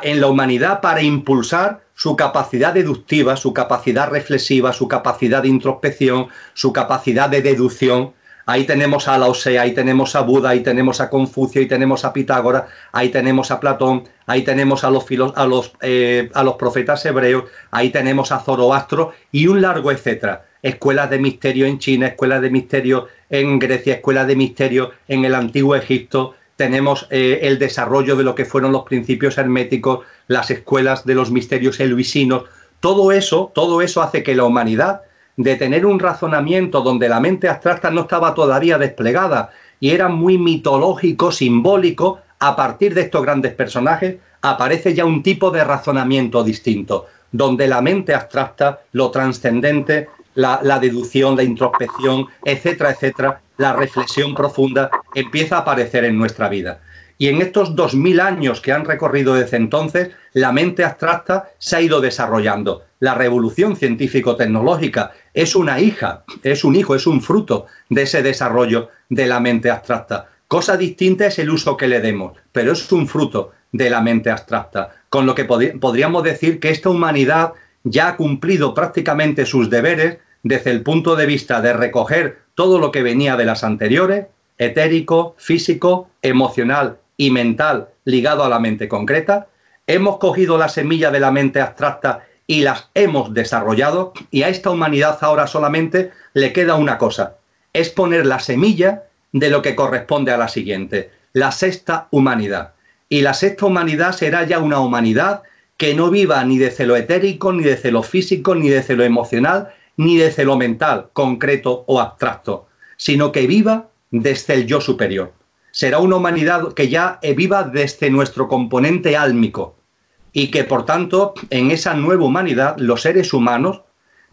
en la humanidad para impulsar su capacidad deductiva, su capacidad reflexiva, su capacidad de introspección, su capacidad de deducción. Ahí tenemos a Osea, ahí tenemos a Buda, ahí tenemos a Confucio, ahí tenemos a Pitágoras, ahí tenemos a Platón, ahí tenemos a los, a los, eh, a los profetas hebreos, ahí tenemos a Zoroastro y un largo etcétera escuelas de misterio en China, escuelas de misterio en Grecia, escuelas de misterio en el antiguo Egipto, tenemos eh, el desarrollo de lo que fueron los principios herméticos, las escuelas de los misterios eluisinos, todo eso, todo eso hace que la humanidad, de tener un razonamiento donde la mente abstracta no estaba todavía desplegada y era muy mitológico, simbólico, a partir de estos grandes personajes aparece ya un tipo de razonamiento distinto, donde la mente abstracta, lo trascendente, la, deducción, la introspección, etcétera, etcétera, la reflexión profunda empieza a aparecer en nuestra vida. Y en estos dos mil años que han recorrido desde entonces, la mente abstracta se ha ido desarrollando. La revolución científico-tecnológica es una hija, es un hijo, es un fruto de ese desarrollo de la mente abstracta. Cosa distinta es el uso que le demos, pero es un fruto de la mente abstracta. Con lo que podríamos decir que esta humanidad ya ha cumplido prácticamente sus deberes desde el punto de vista de recoger todo lo que venía de las anteriores, etérico, físico, emocional y mental ligado a la mente concreta, hemos cogido la semilla de la mente abstracta y las hemos desarrollado y a esta humanidad ahora solamente le queda una cosa, es poner la semilla de lo que corresponde a la siguiente, la sexta humanidad. Y la sexta humanidad será ya una humanidad que no viva ni de lo etérico, ni de lo físico, ni de lo emocional, ni desde lo mental, concreto o abstracto, sino que viva desde el yo superior. Será una humanidad que ya viva desde nuestro componente álmico y que por tanto en esa nueva humanidad los seres humanos,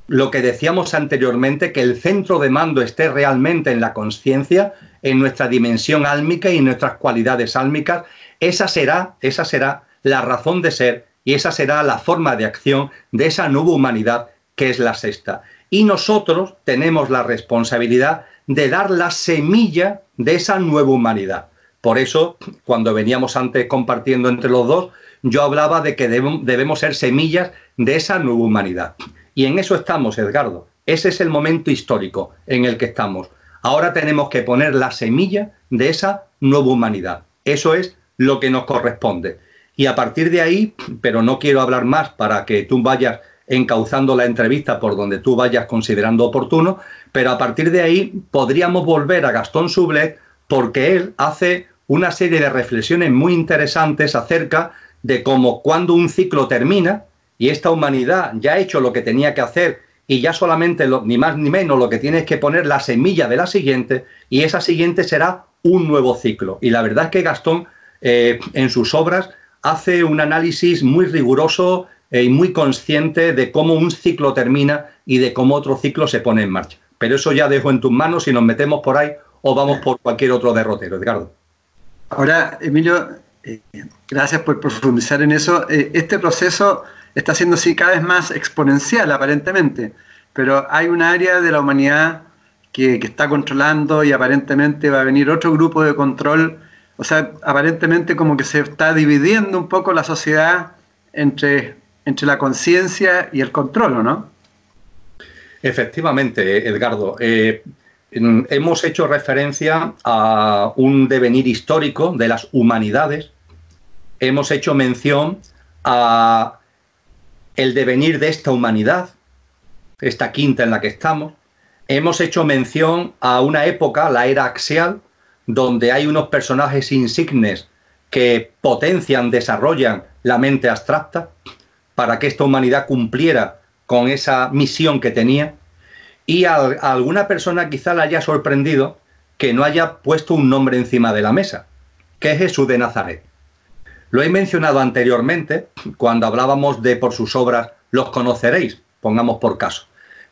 lo que decíamos anteriormente, que el centro de mando esté realmente en la conciencia, en nuestra dimensión álmica y en nuestras cualidades álmicas, esa será, esa será la razón de ser y esa será la forma de acción de esa nueva humanidad que es la sexta. Y nosotros tenemos la responsabilidad de dar la semilla de esa nueva humanidad. Por eso, cuando veníamos antes compartiendo entre los dos, yo hablaba de que debemos ser semillas de esa nueva humanidad. Y en eso estamos, Edgardo. Ese es el momento histórico en el que estamos. Ahora tenemos que poner la semilla de esa nueva humanidad. Eso es lo que nos corresponde. Y a partir de ahí, pero no quiero hablar más para que tú vayas encauzando la entrevista por donde tú vayas considerando oportuno, pero a partir de ahí podríamos volver a Gastón Sublet porque él hace una serie de reflexiones muy interesantes acerca de cómo cuando un ciclo termina y esta humanidad ya ha hecho lo que tenía que hacer y ya solamente ni más ni menos lo que tiene es que poner la semilla de la siguiente y esa siguiente será un nuevo ciclo. Y la verdad es que Gastón eh, en sus obras hace un análisis muy riguroso y muy consciente de cómo un ciclo termina y de cómo otro ciclo se pone en marcha. Pero eso ya dejo en tus manos si nos metemos por ahí o vamos por cualquier otro derrotero, Edgardo. Ahora, Emilio, eh, gracias por profundizar en eso. Eh, este proceso está siendo así cada vez más exponencial, aparentemente, pero hay un área de la humanidad que, que está controlando y aparentemente va a venir otro grupo de control. O sea, aparentemente como que se está dividiendo un poco la sociedad entre entre la conciencia y el control, ¿no? Efectivamente, Edgardo. Eh, hemos hecho referencia a un devenir histórico de las humanidades. Hemos hecho mención a el devenir de esta humanidad, esta quinta en la que estamos. Hemos hecho mención a una época, la era axial, donde hay unos personajes insignes que potencian, desarrollan la mente abstracta para que esta humanidad cumpliera con esa misión que tenía. Y a, alguna persona quizá le haya sorprendido que no haya puesto un nombre encima de la mesa, que es Jesús de Nazaret. Lo he mencionado anteriormente, cuando hablábamos de por sus obras los conoceréis, pongamos por caso.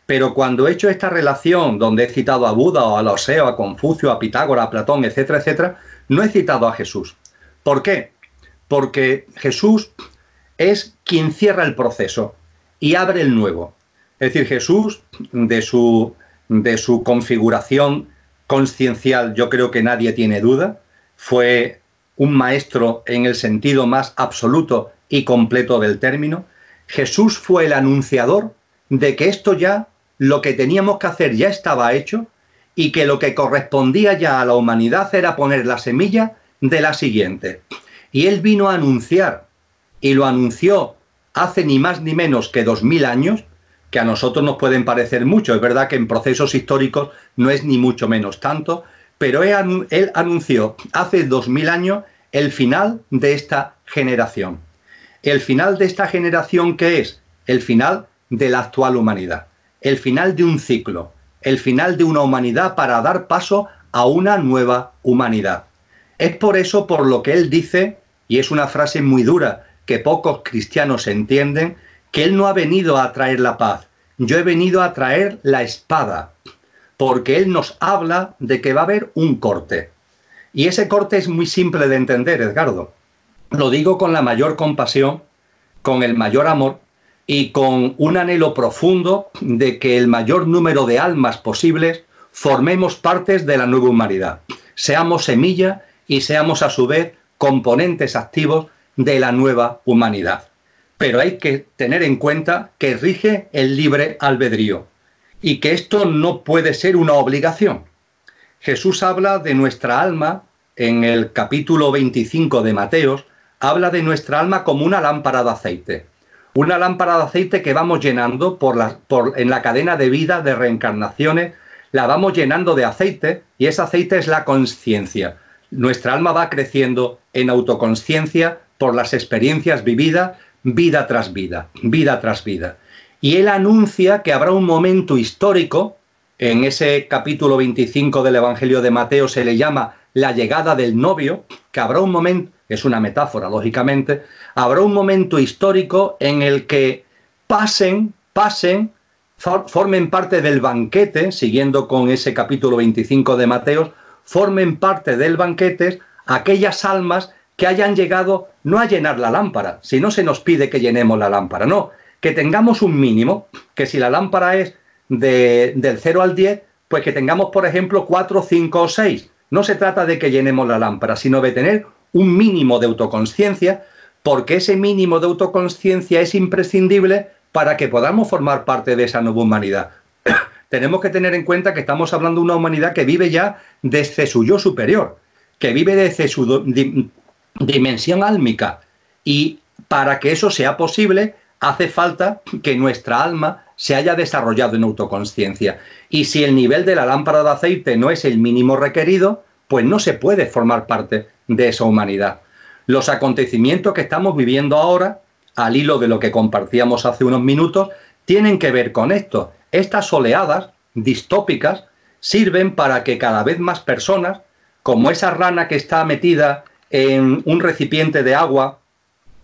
Pero cuando he hecho esta relación donde he citado a Buda o a Loseo, a Confucio, a Pitágoras, a Platón, etcétera, etcétera, no he citado a Jesús. ¿Por qué? Porque Jesús es quien cierra el proceso y abre el nuevo. Es decir, Jesús, de su, de su configuración consciencial, yo creo que nadie tiene duda, fue un maestro en el sentido más absoluto y completo del término. Jesús fue el anunciador de que esto ya, lo que teníamos que hacer ya estaba hecho y que lo que correspondía ya a la humanidad era poner la semilla de la siguiente. Y él vino a anunciar y lo anunció hace ni más ni menos que dos mil años, que a nosotros nos pueden parecer mucho. Es verdad que en procesos históricos no es ni mucho menos tanto, pero él, anunció hace dos mil años el final de esta generación. El final de esta generación que es el final de la actual humanidad, el final de un ciclo, el final de una humanidad para dar paso a una nueva humanidad. Es por eso por lo que él dice, y es una frase muy dura, que pocos cristianos entienden, que Él no ha venido a traer la paz, yo he venido a traer la espada, porque Él nos habla de que va a haber un corte. Y ese corte es muy simple de entender, Edgardo. Lo digo con la mayor compasión, con el mayor amor y con un anhelo profundo de que el mayor número de almas posibles formemos partes de la nueva humanidad. Seamos semilla y seamos a su vez componentes activos de la nueva humanidad. Pero hay que tener en cuenta que rige el libre albedrío y que esto no puede ser una obligación. Jesús habla de nuestra alma en el capítulo 25 de Mateos, habla de nuestra alma como una lámpara de aceite. Una lámpara de aceite que vamos llenando por la, por, en la cadena de vida, de reencarnaciones, la vamos llenando de aceite y ese aceite es la conciencia. Nuestra alma va creciendo en autoconciencia, por las experiencias vividas vida tras vida, vida tras vida. Y él anuncia que habrá un momento histórico En ese capítulo 25 del Evangelio de Mateo se le llama la llegada del novio, que habrá un momento, es una metáfora, lógicamente, habrá un momento histórico en el que pasen, pasen, formen parte del banquete, siguiendo con ese capítulo 25 de Mateo, formen parte del banquete aquellas almas que hayan llegado no a llenar la lámpara, si no se nos pide que llenemos la lámpara, no, que tengamos un mínimo, que si la lámpara es de, del 0 al 10, pues que tengamos, por ejemplo, 4, 5 o 6. No se trata de que llenemos la lámpara, sino de tener un mínimo de autoconciencia, porque ese mínimo de autoconciencia es imprescindible para que podamos formar parte de esa nueva humanidad. <coughs> Tenemos que tener en cuenta que estamos hablando de una humanidad que vive ya desde su yo superior, que vive desde su dimensión álmica. Y para que eso sea posible, hace falta que nuestra alma se haya desarrollado en autoconciencia. Y si el nivel de la lámpara de aceite no es el mínimo requerido, pues no se puede formar parte de esa humanidad. Los acontecimientos que estamos viviendo ahora, al hilo de lo que compartíamos hace unos minutos, tienen que ver con esto. Estas oleadas distópicas sirven para que cada vez más personas, como esa rana que está metida en un recipiente de agua,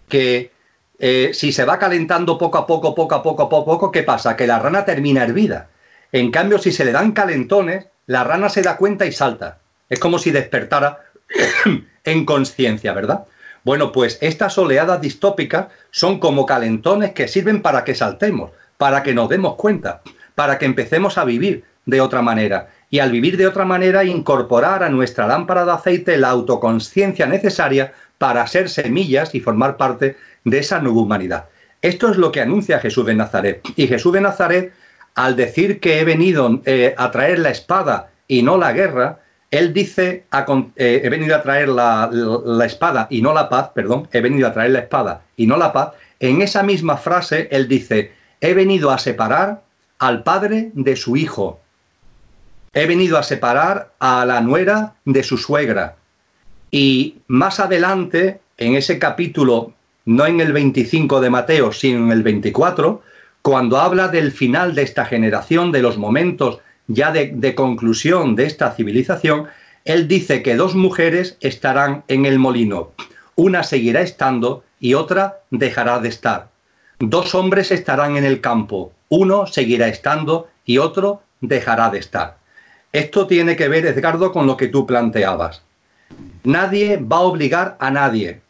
que eh, si se va calentando poco a poco, poco a poco, poco a poco, ¿qué pasa? Que la rana termina hervida. En cambio, si se le dan calentones, la rana se da cuenta y salta. Es como si despertara <coughs> en conciencia, ¿verdad? Bueno, pues estas oleadas distópicas son como calentones que sirven para que saltemos, para que nos demos cuenta, para que empecemos a vivir de otra manera. Y al vivir de otra manera, incorporar a nuestra lámpara de aceite la autoconsciencia necesaria para ser semillas y formar parte de esa nueva humanidad. Esto es lo que anuncia Jesús de Nazaret. Y Jesús de Nazaret, al decir que he venido eh, a traer la espada y no la guerra, él dice, eh, he venido a traer la, espada y no la paz, perdón, he venido a traer la espada y no la paz. En esa misma frase, él dice, he venido a separar al padre de su hijo. He venido a separar a la nuera de su suegra. Y más adelante, en ese capítulo no en el 25 de Mateo, sino en el 24, cuando habla del final de esta generación, de los momentos ya de, conclusión de esta civilización, él dice que dos mujeres estarán en el molino, una seguirá estando y otra dejará de estar. Dos hombres estarán en el campo, uno seguirá estando y otro dejará de estar. Esto tiene que ver, Edgardo, con lo que tú planteabas. Nadie va a obligar a nadie,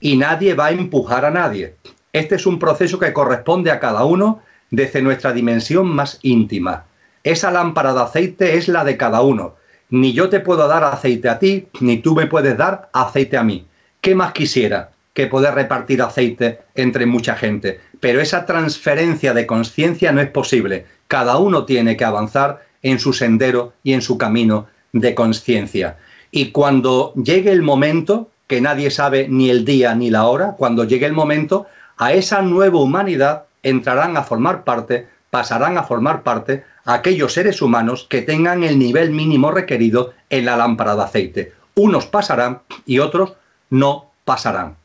y nadie va a empujar a nadie. Este es un proceso que corresponde a cada uno desde nuestra dimensión más íntima. Esa lámpara de aceite es la de cada uno. Ni yo te puedo dar aceite a ti, ni tú me puedes dar aceite a mí. ¿Qué más quisiera que poder repartir aceite entre mucha gente? Pero esa transferencia de conciencia no es posible. Cada uno tiene que avanzar en su sendero y en su camino de conciencia. Y cuando llegue el momento, que nadie sabe ni el día ni la hora, cuando llegue el momento, a esa nueva humanidad entrarán a formar parte, pasarán a formar parte aquellos seres humanos que tengan el nivel mínimo requerido en la lámpara de aceite. Unos pasarán y otros no pasarán.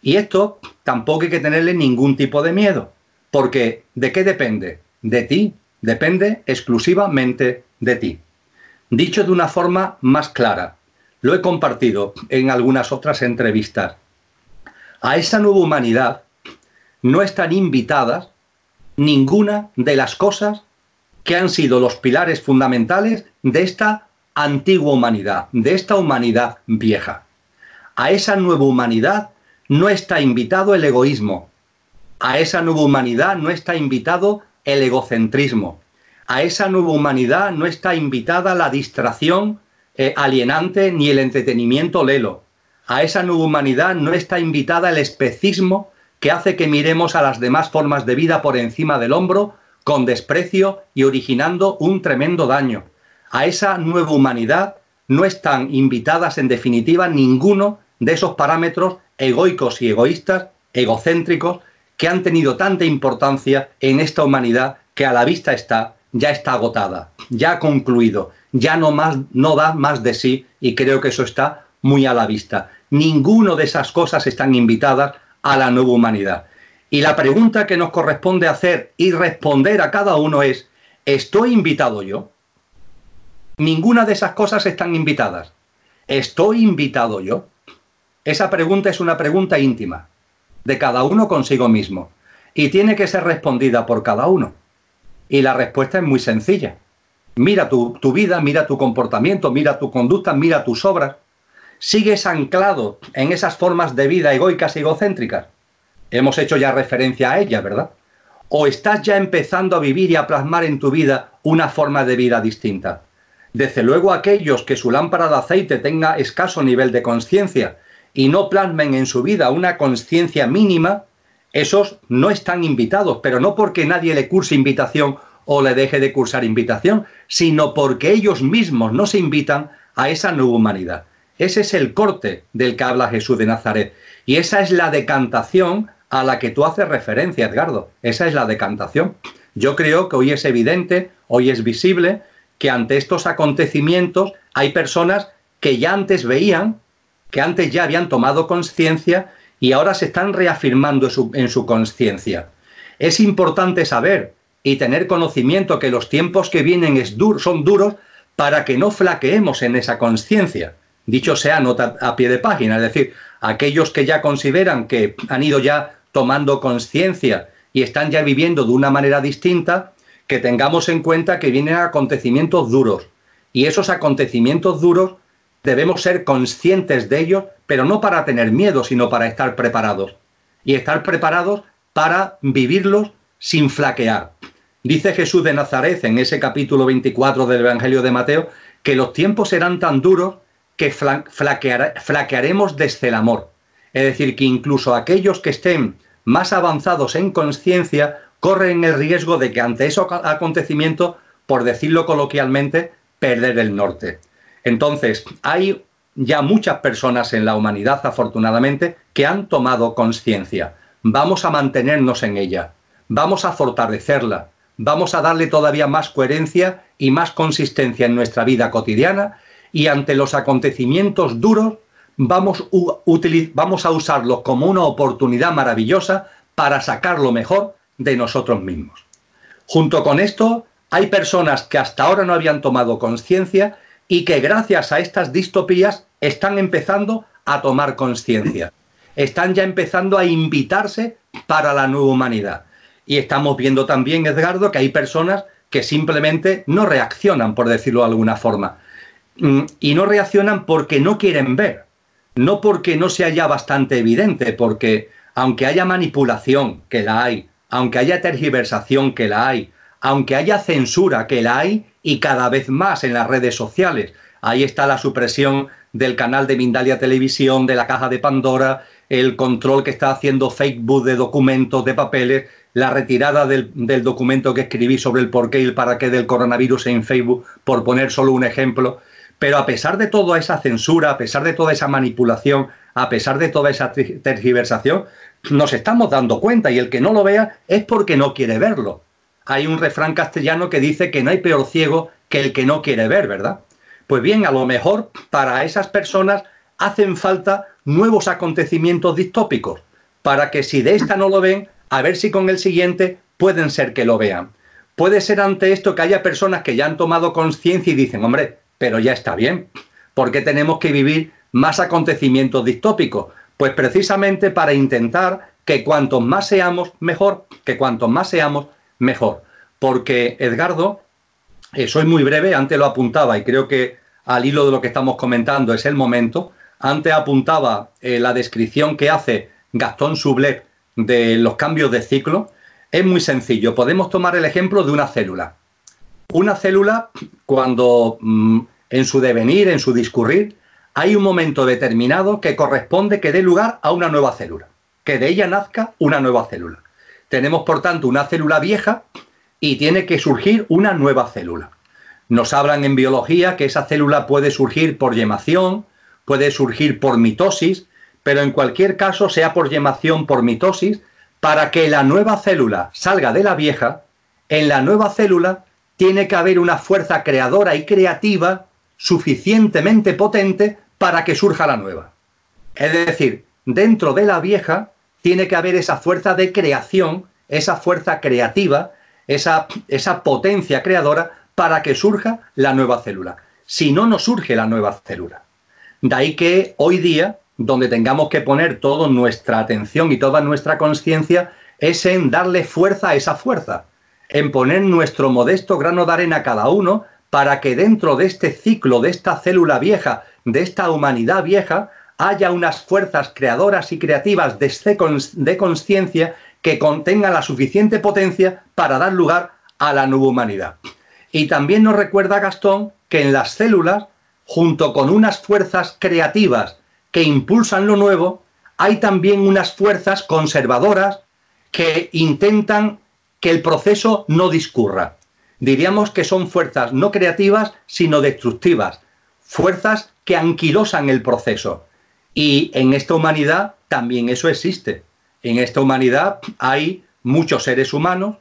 Y esto tampoco hay que tenerle ningún tipo de miedo, porque ¿de qué depende? De ti, depende exclusivamente de ti. Dicho de una forma más clara, lo he compartido en algunas otras entrevistas. A esa nueva humanidad no están invitadas ninguna de las cosas que han sido los pilares fundamentales de esta antigua humanidad, de esta humanidad vieja. A esa nueva humanidad no está invitado el egoísmo. A esa nueva humanidad no está invitado el egocentrismo. A esa nueva humanidad no está invitada la distracción eh, alienante ni el entretenimiento lelo. A esa nueva humanidad no está invitada el especismo que hace que miremos a las demás formas de vida por encima del hombro con desprecio y originando un tremendo daño. A esa nueva humanidad no están invitadas en definitiva ninguno de esos parámetros egoicos y egoístas, egocéntricos, que han tenido tanta importancia en esta humanidad que a la vista está, ya está agotada, ya ha concluido, ya no, más, no da más de sí y creo que eso está muy a la vista. Ninguno de esas cosas están invitadas a la nueva humanidad. Y la pregunta que nos corresponde hacer y responder a cada uno es, ¿estoy invitado yo? Ninguna de esas cosas están invitadas. ¿Estoy invitado yo? Esa pregunta es una pregunta íntima, de cada uno consigo mismo, y tiene que ser respondida por cada uno. Y la respuesta es muy sencilla. Mira tu, tu vida, mira tu comportamiento, mira tu conducta, mira tus obras. ¿Sigues anclado en esas formas de vida egoicas y egocéntricas? Hemos hecho ya referencia a ellas, ¿verdad? ¿O estás ya empezando a vivir y a plasmar en tu vida una forma de vida distinta? Desde luego aquellos que su lámpara de aceite tenga escaso nivel de conciencia y no plasmen en su vida una conciencia mínima, esos no están invitados, pero no porque nadie le curse invitación o le deje de cursar invitación, sino porque ellos mismos no se invitan a esa nueva humanidad. Ese es el corte del que habla Jesús de Nazaret. Y esa es la decantación a la que tú haces referencia, Edgardo. Esa es la decantación. Yo creo que hoy es evidente, hoy es visible, que ante estos acontecimientos hay personas que ya antes veían, que antes ya habían tomado conciencia y ahora se están reafirmando en su, conciencia. Es importante saber y tener conocimiento que los tiempos que vienen son duros para que no flaqueemos en esa conciencia. Dicho sea nota a pie de página, es decir, aquellos que ya consideran que han ido ya tomando conciencia y están ya viviendo de una manera distinta, que tengamos en cuenta que vienen acontecimientos duros. Y esos acontecimientos duros debemos ser conscientes de ellos, pero no para tener miedo, sino para estar preparados. Y estar preparados para vivirlos sin flaquear. Dice Jesús de Nazaret en ese capítulo 24 del Evangelio de Mateo que los tiempos serán tan duros que flaquearemos desde el amor. Es decir, que incluso aquellos que estén más avanzados en conciencia corren el riesgo de que ante esos acontecimientos, por decirlo coloquialmente, perder el norte. Entonces, hay ya muchas personas en la humanidad, afortunadamente, que han tomado conciencia. Vamos a mantenernos en ella, vamos a fortalecerla, vamos a darle todavía más coherencia y más consistencia en nuestra vida cotidiana y ante los acontecimientos duros vamos, vamos a usarlos como una oportunidad maravillosa para sacar lo mejor de nosotros mismos. Junto con esto, hay personas que hasta ahora no habían tomado conciencia y que gracias a estas distopías están empezando a tomar conciencia. Están ya empezando a invitarse para la nueva humanidad. Y estamos viendo también, Edgardo, que hay personas que simplemente no reaccionan, por decirlo de alguna forma. Mm, y no reaccionan porque no quieren ver, no porque no sea ya bastante evidente, porque aunque haya manipulación, que la hay, aunque haya tergiversación que la hay, aunque haya censura que la hay y cada vez más en las redes sociales. Ahí está la supresión del canal de Mindalia Televisión, de la caja de Pandora, el control que está haciendo Facebook de documentos, de papeles, la retirada del, documento que escribí sobre el porqué y el para qué del coronavirus en Facebook, por poner solo un ejemplo. Pero a pesar de toda esa censura, a pesar de toda esa manipulación, a pesar de toda esa tergiversación, nos estamos dando cuenta y el que no lo vea es porque no quiere verlo. Hay un refrán castellano que dice que no hay peor ciego que el que no quiere ver, ¿verdad? Pues bien, a lo mejor para esas personas hacen falta nuevos acontecimientos distópicos, para que si de esta no lo ven, a ver si con el siguiente pueden ser que lo vean. Puede ser ante esto que haya personas que ya han tomado conciencia y dicen, hombre, pero ya está bien, ¿por qué tenemos que vivir más acontecimientos distópicos? Pues precisamente para intentar que cuantos más seamos, mejor, que cuantos más seamos, mejor. Porque, Edgardo, eh, soy muy breve, antes lo apuntaba y creo que al hilo de lo que estamos comentando es el momento. Antes apuntaba eh, la descripción que hace Gastón Sublet de los cambios de ciclo. Es muy sencillo. Podemos tomar el ejemplo de una célula. Una célula, cuando mm, en su devenir, en su discurrir, hay un momento determinado que corresponde que dé lugar a una nueva célula, que de ella nazca una nueva célula. Tenemos, por tanto, una célula vieja y tiene que surgir una nueva célula. Nos hablan en biología que esa célula puede surgir por yemación, puede surgir por mitosis, pero en cualquier caso, sea por yemación, por mitosis, para que la nueva célula salga de la vieja, en la nueva célula tiene que haber una fuerza creadora y creativa suficientemente potente para que surja la nueva. Es decir, dentro de la vieja tiene que haber esa fuerza de creación, esa fuerza creativa, esa, esa potencia creadora para que surja la nueva célula. si no nos surge la nueva célula. De ahí que hoy día, donde tengamos que poner toda nuestra atención y toda nuestra conciencia, es en darle fuerza a esa fuerza, en poner nuestro modesto grano de arena cada uno para que dentro de este ciclo, de esta célula vieja, de esta humanidad vieja, haya unas fuerzas creadoras y creativas de conciencia que contengan la suficiente potencia para dar lugar a la nueva humanidad. Y también nos recuerda Gastón que en las células, junto con unas fuerzas creativas que impulsan lo nuevo, hay también unas fuerzas conservadoras que intentan que el proceso no discurra. Diríamos que son fuerzas no creativas, sino destructivas, fuerzas que anquilosan el proceso. Y en esta humanidad también eso existe. En esta humanidad hay muchos seres humanos,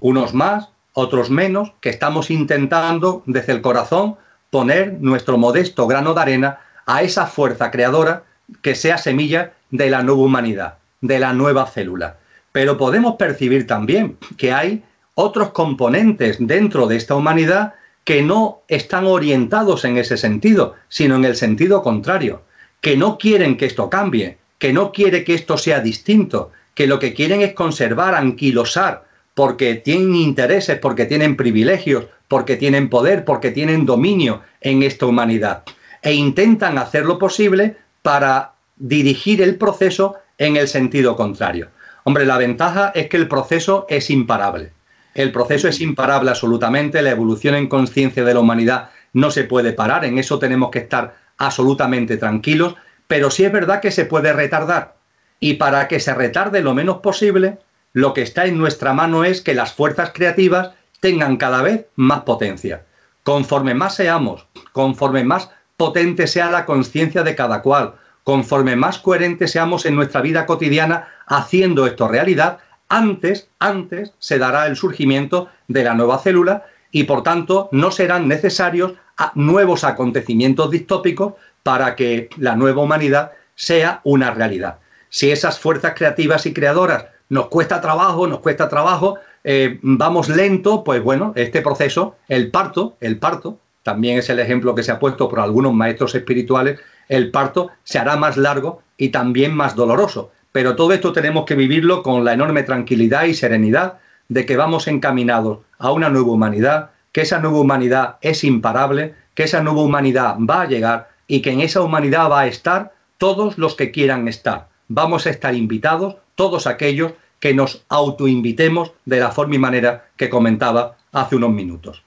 unos más, otros menos, que estamos intentando desde el corazón poner nuestro modesto grano de arena a esa fuerza creadora que sea semilla de la nueva humanidad, de la nueva célula. Pero podemos percibir también que hay otros componentes dentro de esta humanidad que no están orientados en ese sentido, sino en el sentido contrario, que no quieren que esto cambie, que no quiere que esto sea distinto, que lo que quieren es conservar, anquilosar, porque tienen intereses, porque tienen privilegios, porque tienen poder, porque tienen dominio en esta humanidad. E intentan hacer lo posible para dirigir el proceso en el sentido contrario. Hombre, la ventaja es que el proceso es imparable. El proceso es imparable absolutamente, la evolución en conciencia de la humanidad no se puede parar, en eso tenemos que estar absolutamente tranquilos, pero sí es verdad que se puede retardar. Y para que se retarde lo menos posible, lo que está en nuestra mano es que las fuerzas creativas tengan cada vez más potencia. Conforme más seamos, conforme más potente sea la conciencia de cada cual, conforme más coherentes seamos en nuestra vida cotidiana haciendo esto realidad, antes, antes se dará el surgimiento de la nueva célula y por tanto no serán necesarios nuevos acontecimientos distópicos para que la nueva humanidad sea una realidad. Si esas fuerzas creativas y creadoras nos cuesta trabajo, nos cuesta trabajo, eh, vamos lento, pues bueno, este proceso, el parto, el parto, también es el ejemplo que se ha puesto por algunos maestros espirituales, el parto se hará más largo y también más doloroso. Pero todo esto tenemos que vivirlo con la enorme tranquilidad y serenidad de que vamos encaminados a una nueva humanidad, que esa nueva humanidad es imparable, que esa nueva humanidad va a llegar y que en esa humanidad va a estar todos los que quieran estar. Vamos a estar invitados, todos aquellos que nos autoinvitemos de la forma y manera que comentaba hace unos minutos.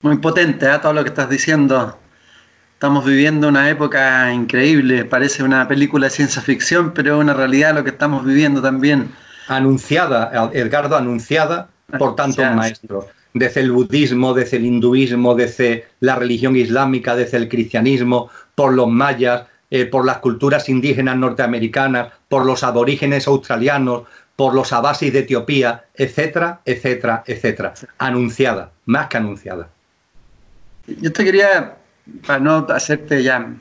Muy potente ¿eh? todo lo que estás diciendo. Estamos viviendo una época increíble, parece una película de ciencia ficción, pero es una realidad lo que estamos viviendo también. Anunciada, Edgardo, anunciada por tantos maestros desde el budismo, desde el hinduismo, desde la religión islámica, desde el cristianismo, por los mayas, eh, por las culturas indígenas norteamericanas, por los aborígenes australianos, por los abasis de Etiopía, etcétera, etcétera, etcétera. Anunciada, más que anunciada. Yo te quería, para no hacerte ya,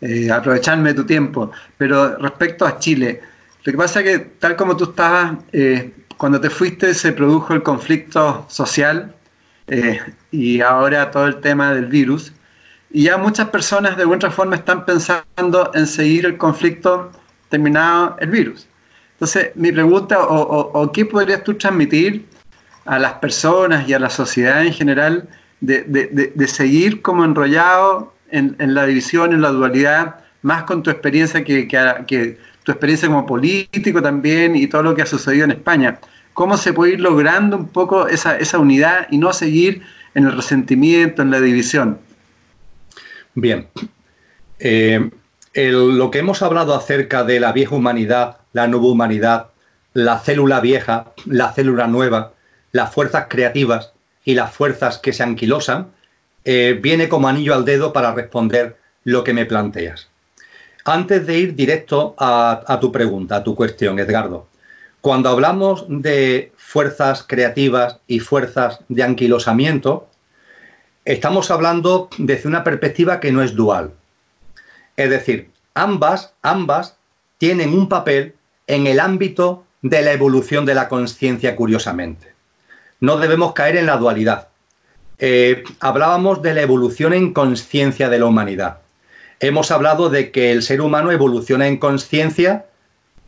eh, aprovecharme de tu tiempo, pero respecto a Chile, lo que pasa es que tal como tú estabas eh, cuando te fuiste se produjo el conflicto social eh, y ahora todo el tema del virus. Y ya muchas personas de alguna forma están pensando en seguir el conflicto terminado el virus. Entonces, mi pregunta, o, qué podrías tú transmitir a las personas y a la sociedad en general de, seguir como enrollado en, la división, en la dualidad, más con tu experiencia que, que tu experiencia como político también y todo lo que ha sucedido en España cómo se puede ir logrando un poco esa, unidad y no seguir en el resentimiento, en la división. Bien. Eh, lo que hemos hablado acerca de la vieja humanidad, la nueva humanidad, la célula vieja, la célula nueva, las fuerzas creativas y las fuerzas que se anquilosan, eh, viene como anillo al dedo para responder lo que me planteas. Antes de ir directo a tu pregunta, a tu cuestión, Edgardo, cuando hablamos de fuerzas creativas y fuerzas de anquilosamiento, estamos hablando desde una perspectiva que no es dual. Es decir, ambas, ambas tienen un papel en el ámbito de la evolución de la conciencia, curiosamente. No debemos caer en la dualidad. eh, hablábamos de la evolución en conciencia de la humanidad. Hemos hablado de que el ser humano evoluciona en conciencia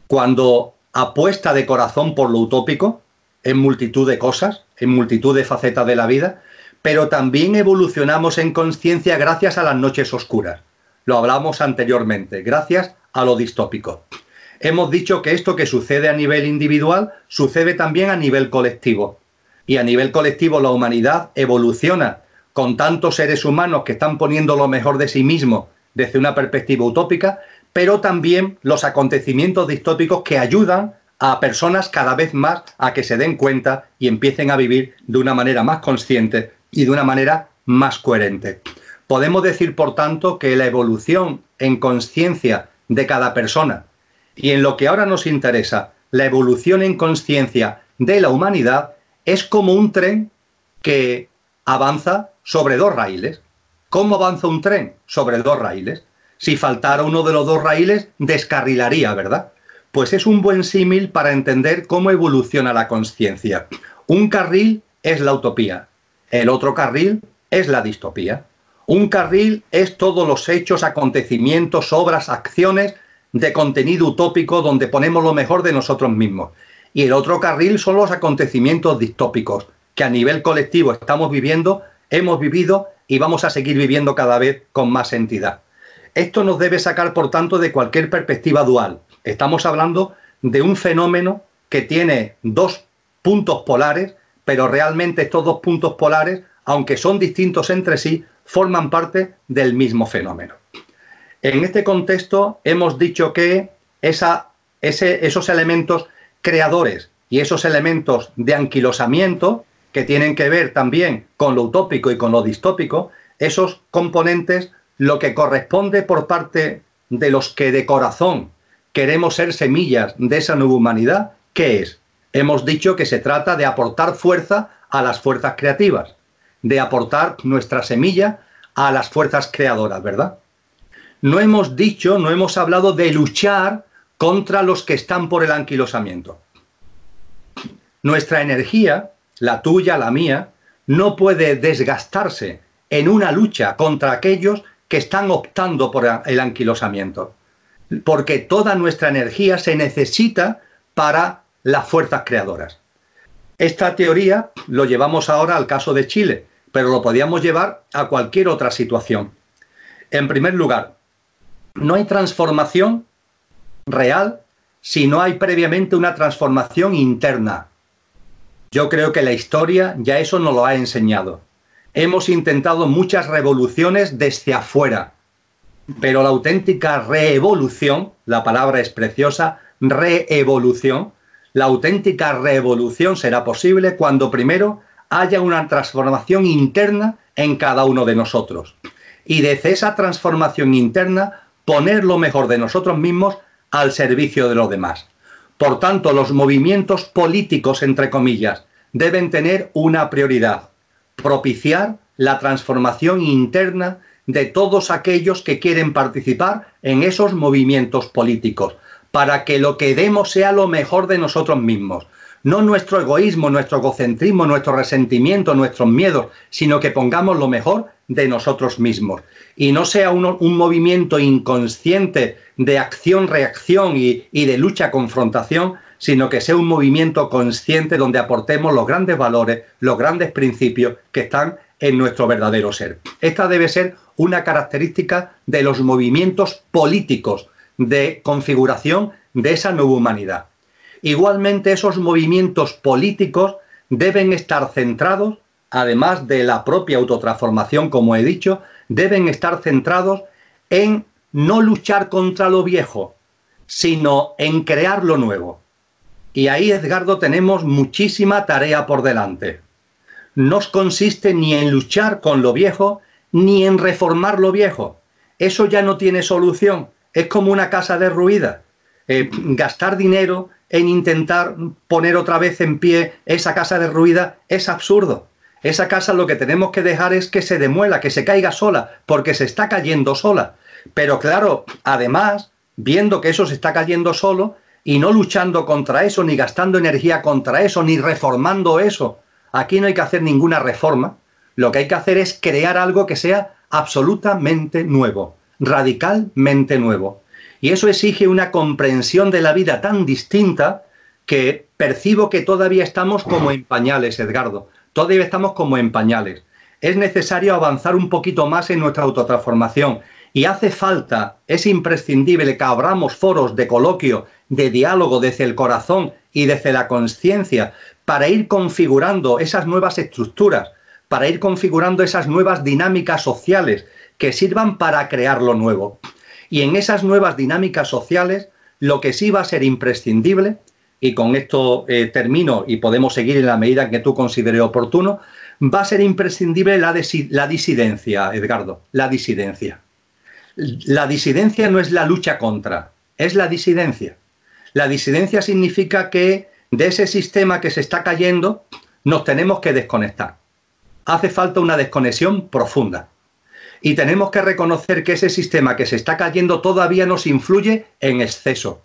cuando apuesta de corazón por lo utópico en multitud de cosas, en multitud de facetas de la vida, pero también evolucionamos en conciencia gracias a las noches oscuras. Lo hablamos anteriormente, gracias a lo distópico. Hemos dicho que esto que sucede a nivel individual sucede también a nivel colectivo. Y a nivel colectivo la humanidad evoluciona con tantos seres humanos que están poniendo lo mejor de sí mismos desde una perspectiva utópica, pero también los acontecimientos distópicos que ayudan a personas cada vez más a que se den cuenta y empiecen a vivir de una manera más consciente y de una manera más coherente. Podemos decir, por tanto, que la evolución en conciencia de cada persona y en lo que ahora nos interesa, la evolución en conciencia de la humanidad, es como un tren que avanza sobre dos raíles. ¿Cómo avanza un tren? Sobre dos raíles. Si faltara uno de los dos raíles, descarrilaría, ¿verdad? Pues es un buen símil para entender cómo evoluciona la conciencia. Un carril es la utopía, el otro carril es la distopía. Un carril es todos los hechos, acontecimientos, obras, acciones de contenido utópico donde ponemos lo mejor de nosotros mismos. Y el otro carril son los acontecimientos distópicos que a nivel colectivo estamos viviendo, hemos vivido y vamos a seguir viviendo cada vez con más entidad. Esto nos debe sacar, por tanto, de cualquier perspectiva dual. Estamos hablando de un fenómeno que tiene dos puntos polares pero realmente estos dos puntos polares, aunque son distintos entre sí, forman parte del mismo fenómeno. En este contexto hemos dicho que esos elementos creadores y esos elementos de anquilosamiento, que tienen que ver también con lo utópico y con lo distópico, esos componentes, lo que corresponde por parte de los que de corazón queremos ser semillas de esa nueva humanidad, ¿qué es? hemos dicho que se trata de aportar fuerza a las fuerzas creativas, de aportar nuestra semilla a las fuerzas creadoras, ¿verdad? No hemos dicho, no hemos hablado de luchar contra los que están por el anquilosamiento. Nuestra energía, la tuya, la mía, no puede desgastarse en una lucha contra aquellos que están optando por el anquilosamiento, porque toda nuestra energía se necesita para las fuerzas creadoras. Esta teoría lo llevamos ahora al caso de Chile, pero lo podíamos llevar a cualquier otra situación. En primer lugar, no hay transformación real si no hay previamente una transformación interna. Yo creo que la historia ya eso nos lo ha enseñado. Hemos intentado muchas revoluciones desde afuera, pero la auténtica reevolución, la palabra es preciosa, reevolución, la auténtica revolución será posible cuando primero haya una transformación interna en cada uno de nosotros. Y desde esa transformación interna poner lo mejor de nosotros mismos al servicio de los demás. Por tanto, los movimientos políticos, entre comillas, deben tener una prioridad, propiciar la transformación interna de todos aquellos que quieren participar en esos movimientos políticos, para que lo que demos sea lo mejor de nosotros mismos. No nuestro egoísmo, nuestro egocentrismo, nuestro resentimiento, nuestros miedos, sino que pongamos lo mejor de nosotros mismos. Y no sea un, movimiento inconsciente de acción-reacción y, y de lucha-confrontación, sino que sea un movimiento consciente donde aportemos los grandes valores, los grandes principios que están en nuestro verdadero ser. Esta debe ser una característica de los movimientos políticos, de configuración de esa nueva humanidad. Igualmente esos movimientos políticos deben estar centrados, además de la propia autotransformación, como he dicho, deben estar centrados en no luchar contra lo viejo, sino en crear lo nuevo. Y ahí, Edgardo, tenemos muchísima tarea por delante. No consiste ni en luchar con lo viejo, ni en reformar lo viejo. Eso ya no tiene solución es como una casa derruida. Eh, gastar dinero en intentar poner otra vez en pie esa casa derruida es absurdo. Esa casa lo que tenemos que dejar es que se demuela, que se caiga sola, porque se está cayendo sola. Pero claro, además, viendo que eso se está cayendo solo y no luchando contra eso, ni gastando energía contra eso, ni reformando eso, aquí no hay que hacer ninguna reforma, Lo que hay que hacer es crear algo que sea absolutamente nuevo, radicalmente nuevo. Y eso exige una comprensión de la vida tan distinta que percibo que todavía estamos como en pañales, Edgardo. Todavía estamos como en pañales. Es necesario avanzar un poquito más en nuestra autotransformación y hace falta, es imprescindible que abramos foros de coloquio, de diálogo desde el corazón y desde la conciencia para ir configurando esas nuevas estructuras, para ir configurando esas nuevas dinámicas sociales que sirvan para crear lo nuevo. Y en esas nuevas dinámicas sociales, lo que sí va a ser imprescindible, y con esto eh, termino y podemos seguir en la medida que tú consideres oportuno, va a ser imprescindible la, la disidencia, Edgardo, la disidencia. La disidencia no es la lucha contra, es la disidencia. La disidencia significa que de ese sistema que se está cayendo nos tenemos que desconectar. Hace falta una desconexión profunda. Y tenemos que reconocer que ese sistema que se está cayendo todavía nos influye en exceso.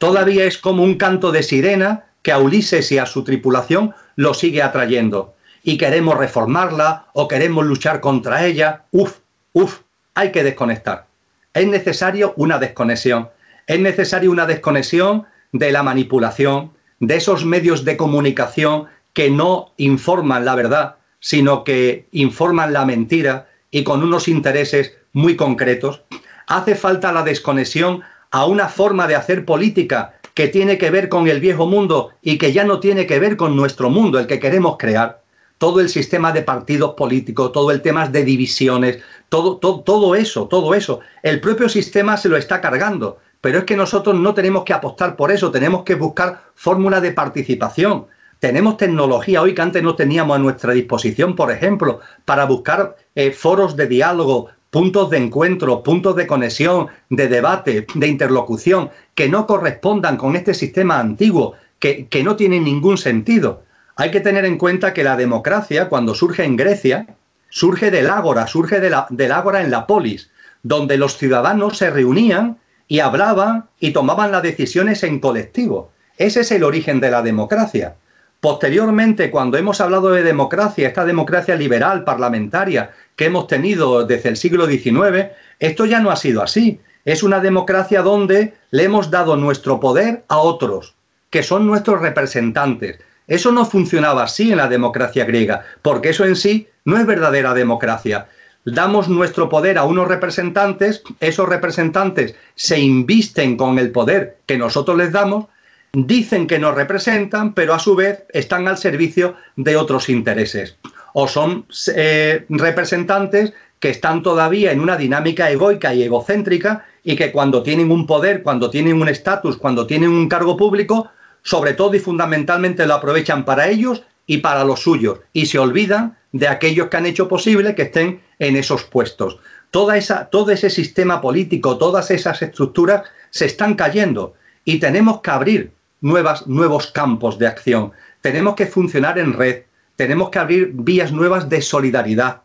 Todavía es como un canto de sirena que a Ulises y a su tripulación lo sigue atrayendo. Y queremos reformarla o queremos luchar contra ella. Uf, uf, hay que desconectar. Es necesario una desconexión. Es necesario una desconexión de la manipulación, de esos medios de comunicación que no informan la verdad, sino que informan la mentira y con unos intereses muy concretos. Hace falta la desconexión a una forma de hacer política que tiene que ver con el viejo mundo y que ya no tiene que ver con nuestro mundo, el que queremos crear todo el sistema de partidos políticos, todo el tema de divisiones, todo, todo, todo eso, todo eso. El propio sistema se lo está cargando, pero es que nosotros no tenemos que apostar por eso, tenemos que buscar fórmulas de participación. Tenemos tecnología hoy que antes no teníamos a nuestra disposición, por ejemplo, para buscar eh, foros de diálogo, puntos de encuentro, puntos de conexión, de debate, de interlocución, que no correspondan con este sistema antiguo, que, que no tiene ningún sentido. Hay que tener en cuenta que la democracia, cuando surge en Grecia, surge del ágora, surge del ágora en la polis, donde los ciudadanos se reunían y hablaban y tomaban las decisiones en colectivo. Ese es el origen de la democracia. Posteriormente, cuando hemos hablado de democracia, esta democracia liberal, parlamentaria, que hemos tenido desde el siglo XIX, esto ya no ha sido así. Es una democracia donde le hemos dado nuestro poder a otros, que son nuestros representantes, eso no funcionaba así en la democracia griega, porque eso en sí no es verdadera democracia. Damos nuestro poder a unos representantes, esos representantes se invisten con el poder que nosotros les damos, dicen que nos representan, pero a su vez están al servicio de otros intereses. O son eh, representantes que están todavía en una dinámica egoica y egocéntrica y que cuando tienen un poder, cuando tienen un estatus, cuando tienen un cargo público, sobre todo y fundamentalmente lo aprovechan para ellos y para los suyos y se olvidan de aquellos que han hecho posible que estén en esos puestos. Toda esa, todo ese sistema político, todas esas estructuras se están cayendo y tenemos que abrir nuevos campos de acción. Tenemos que funcionar en red, tenemos que abrir vías nuevas de solidaridad.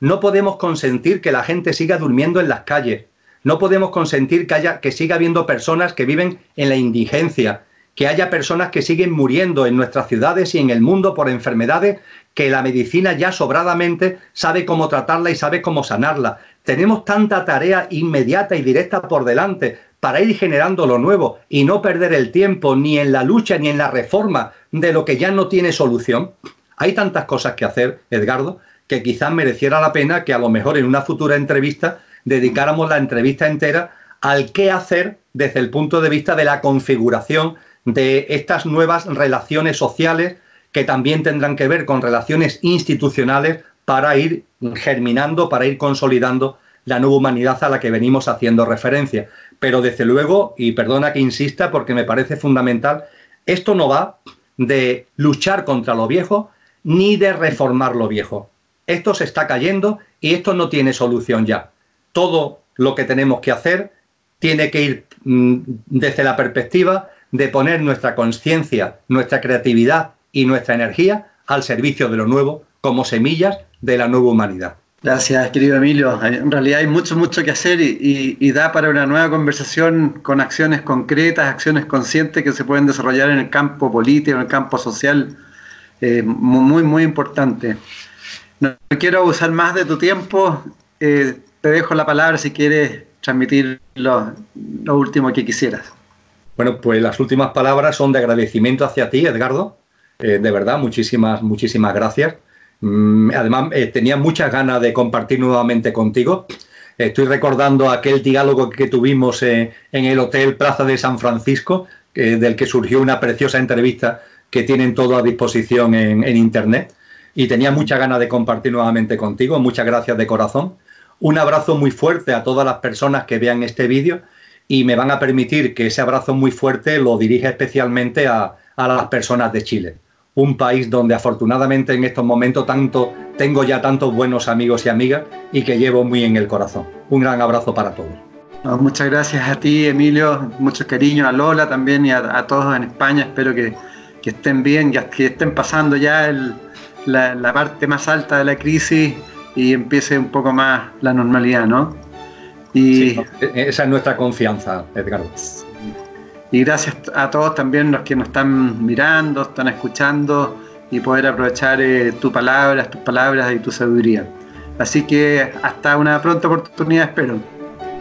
No podemos consentir que la gente siga durmiendo en las calles. No podemos consentir que, haya, que siga habiendo personas que viven en la indigencia, que haya personas que siguen muriendo en nuestras ciudades y en el mundo por enfermedades que la medicina ya sobradamente sabe cómo tratarla y sabe cómo sanarla. Tenemos tanta tarea inmediata y directa por delante para ir generando lo nuevo y no perder el tiempo ni en la lucha ni en la reforma de lo que ya no tiene solución. Hay tantas cosas que hacer, Edgardo, que quizás mereciera la pena que a lo mejor en una futura entrevista dedicáramos la entrevista entera al qué hacer desde el punto de vista de la configuración de estas nuevas relaciones sociales que también tendrán que ver con relaciones institucionales para ir germinando, para ir consolidando la nueva humanidad a la que venimos haciendo referencia. Pero desde luego, y perdona que insista porque me parece fundamental, esto no va de luchar contra lo viejo ni de reformar lo viejo. Esto se está cayendo y esto no tiene solución ya. Todo lo que tenemos que hacer tiene que ir mm, desde la perspectiva de poner nuestra conciencia, nuestra creatividad y nuestra energía al servicio de lo nuevo como semillas de la nueva humanidad. Gracias, querido Emilio. En realidad hay mucho, mucho que hacer y, da para una nueva conversación con acciones concretas, acciones conscientes que se pueden desarrollar en el campo político, en el campo social, eh, muy, muy importante. No quiero abusar más de tu tiempo. Eh, te dejo la palabra si quieres transmitir lo, último que quisieras. Bueno, pues las últimas palabras son de agradecimiento hacia ti, Edgardo. Eh, de verdad, muchísimas, muchísimas gracias. Mm, además, eh, tenía muchas ganas de compartir nuevamente contigo. Estoy recordando aquel diálogo que tuvimos en el Hotel Plaza de San Francisco, del que surgió una preciosa entrevista que tienen todo a disposición en Internet y tenía mucha ganas de compartir nuevamente contigo. Muchas gracias de corazón. Un abrazo muy fuerte a todas las personas que vean este vídeo y me van a permitir que ese abrazo muy fuerte lo dirija especialmente a, las personas de Chile. Un país donde afortunadamente en estos momentos tanto, tengo ya tantos buenos amigos y amigas y que llevo muy en el corazón. Un gran abrazo para todos. muchas gracias a ti, Emilio. Mucho cariño a Lola también y a, todos en España. Espero que, que estén bien, que estén pasando ya el, la, parte más alta de la crisis y empiece un poco más la normalidad, ¿no? Y, esa es nuestra confianza, Edgardo. Y gracias a todos también los que nos están mirando, están escuchando y poder aprovechar eh, tu palabras, tus palabras y tu sabiduría. Así que hasta una pronta oportunidad, espero.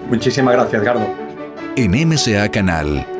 Muchísimas gracias, Edgardo. En MCA Canal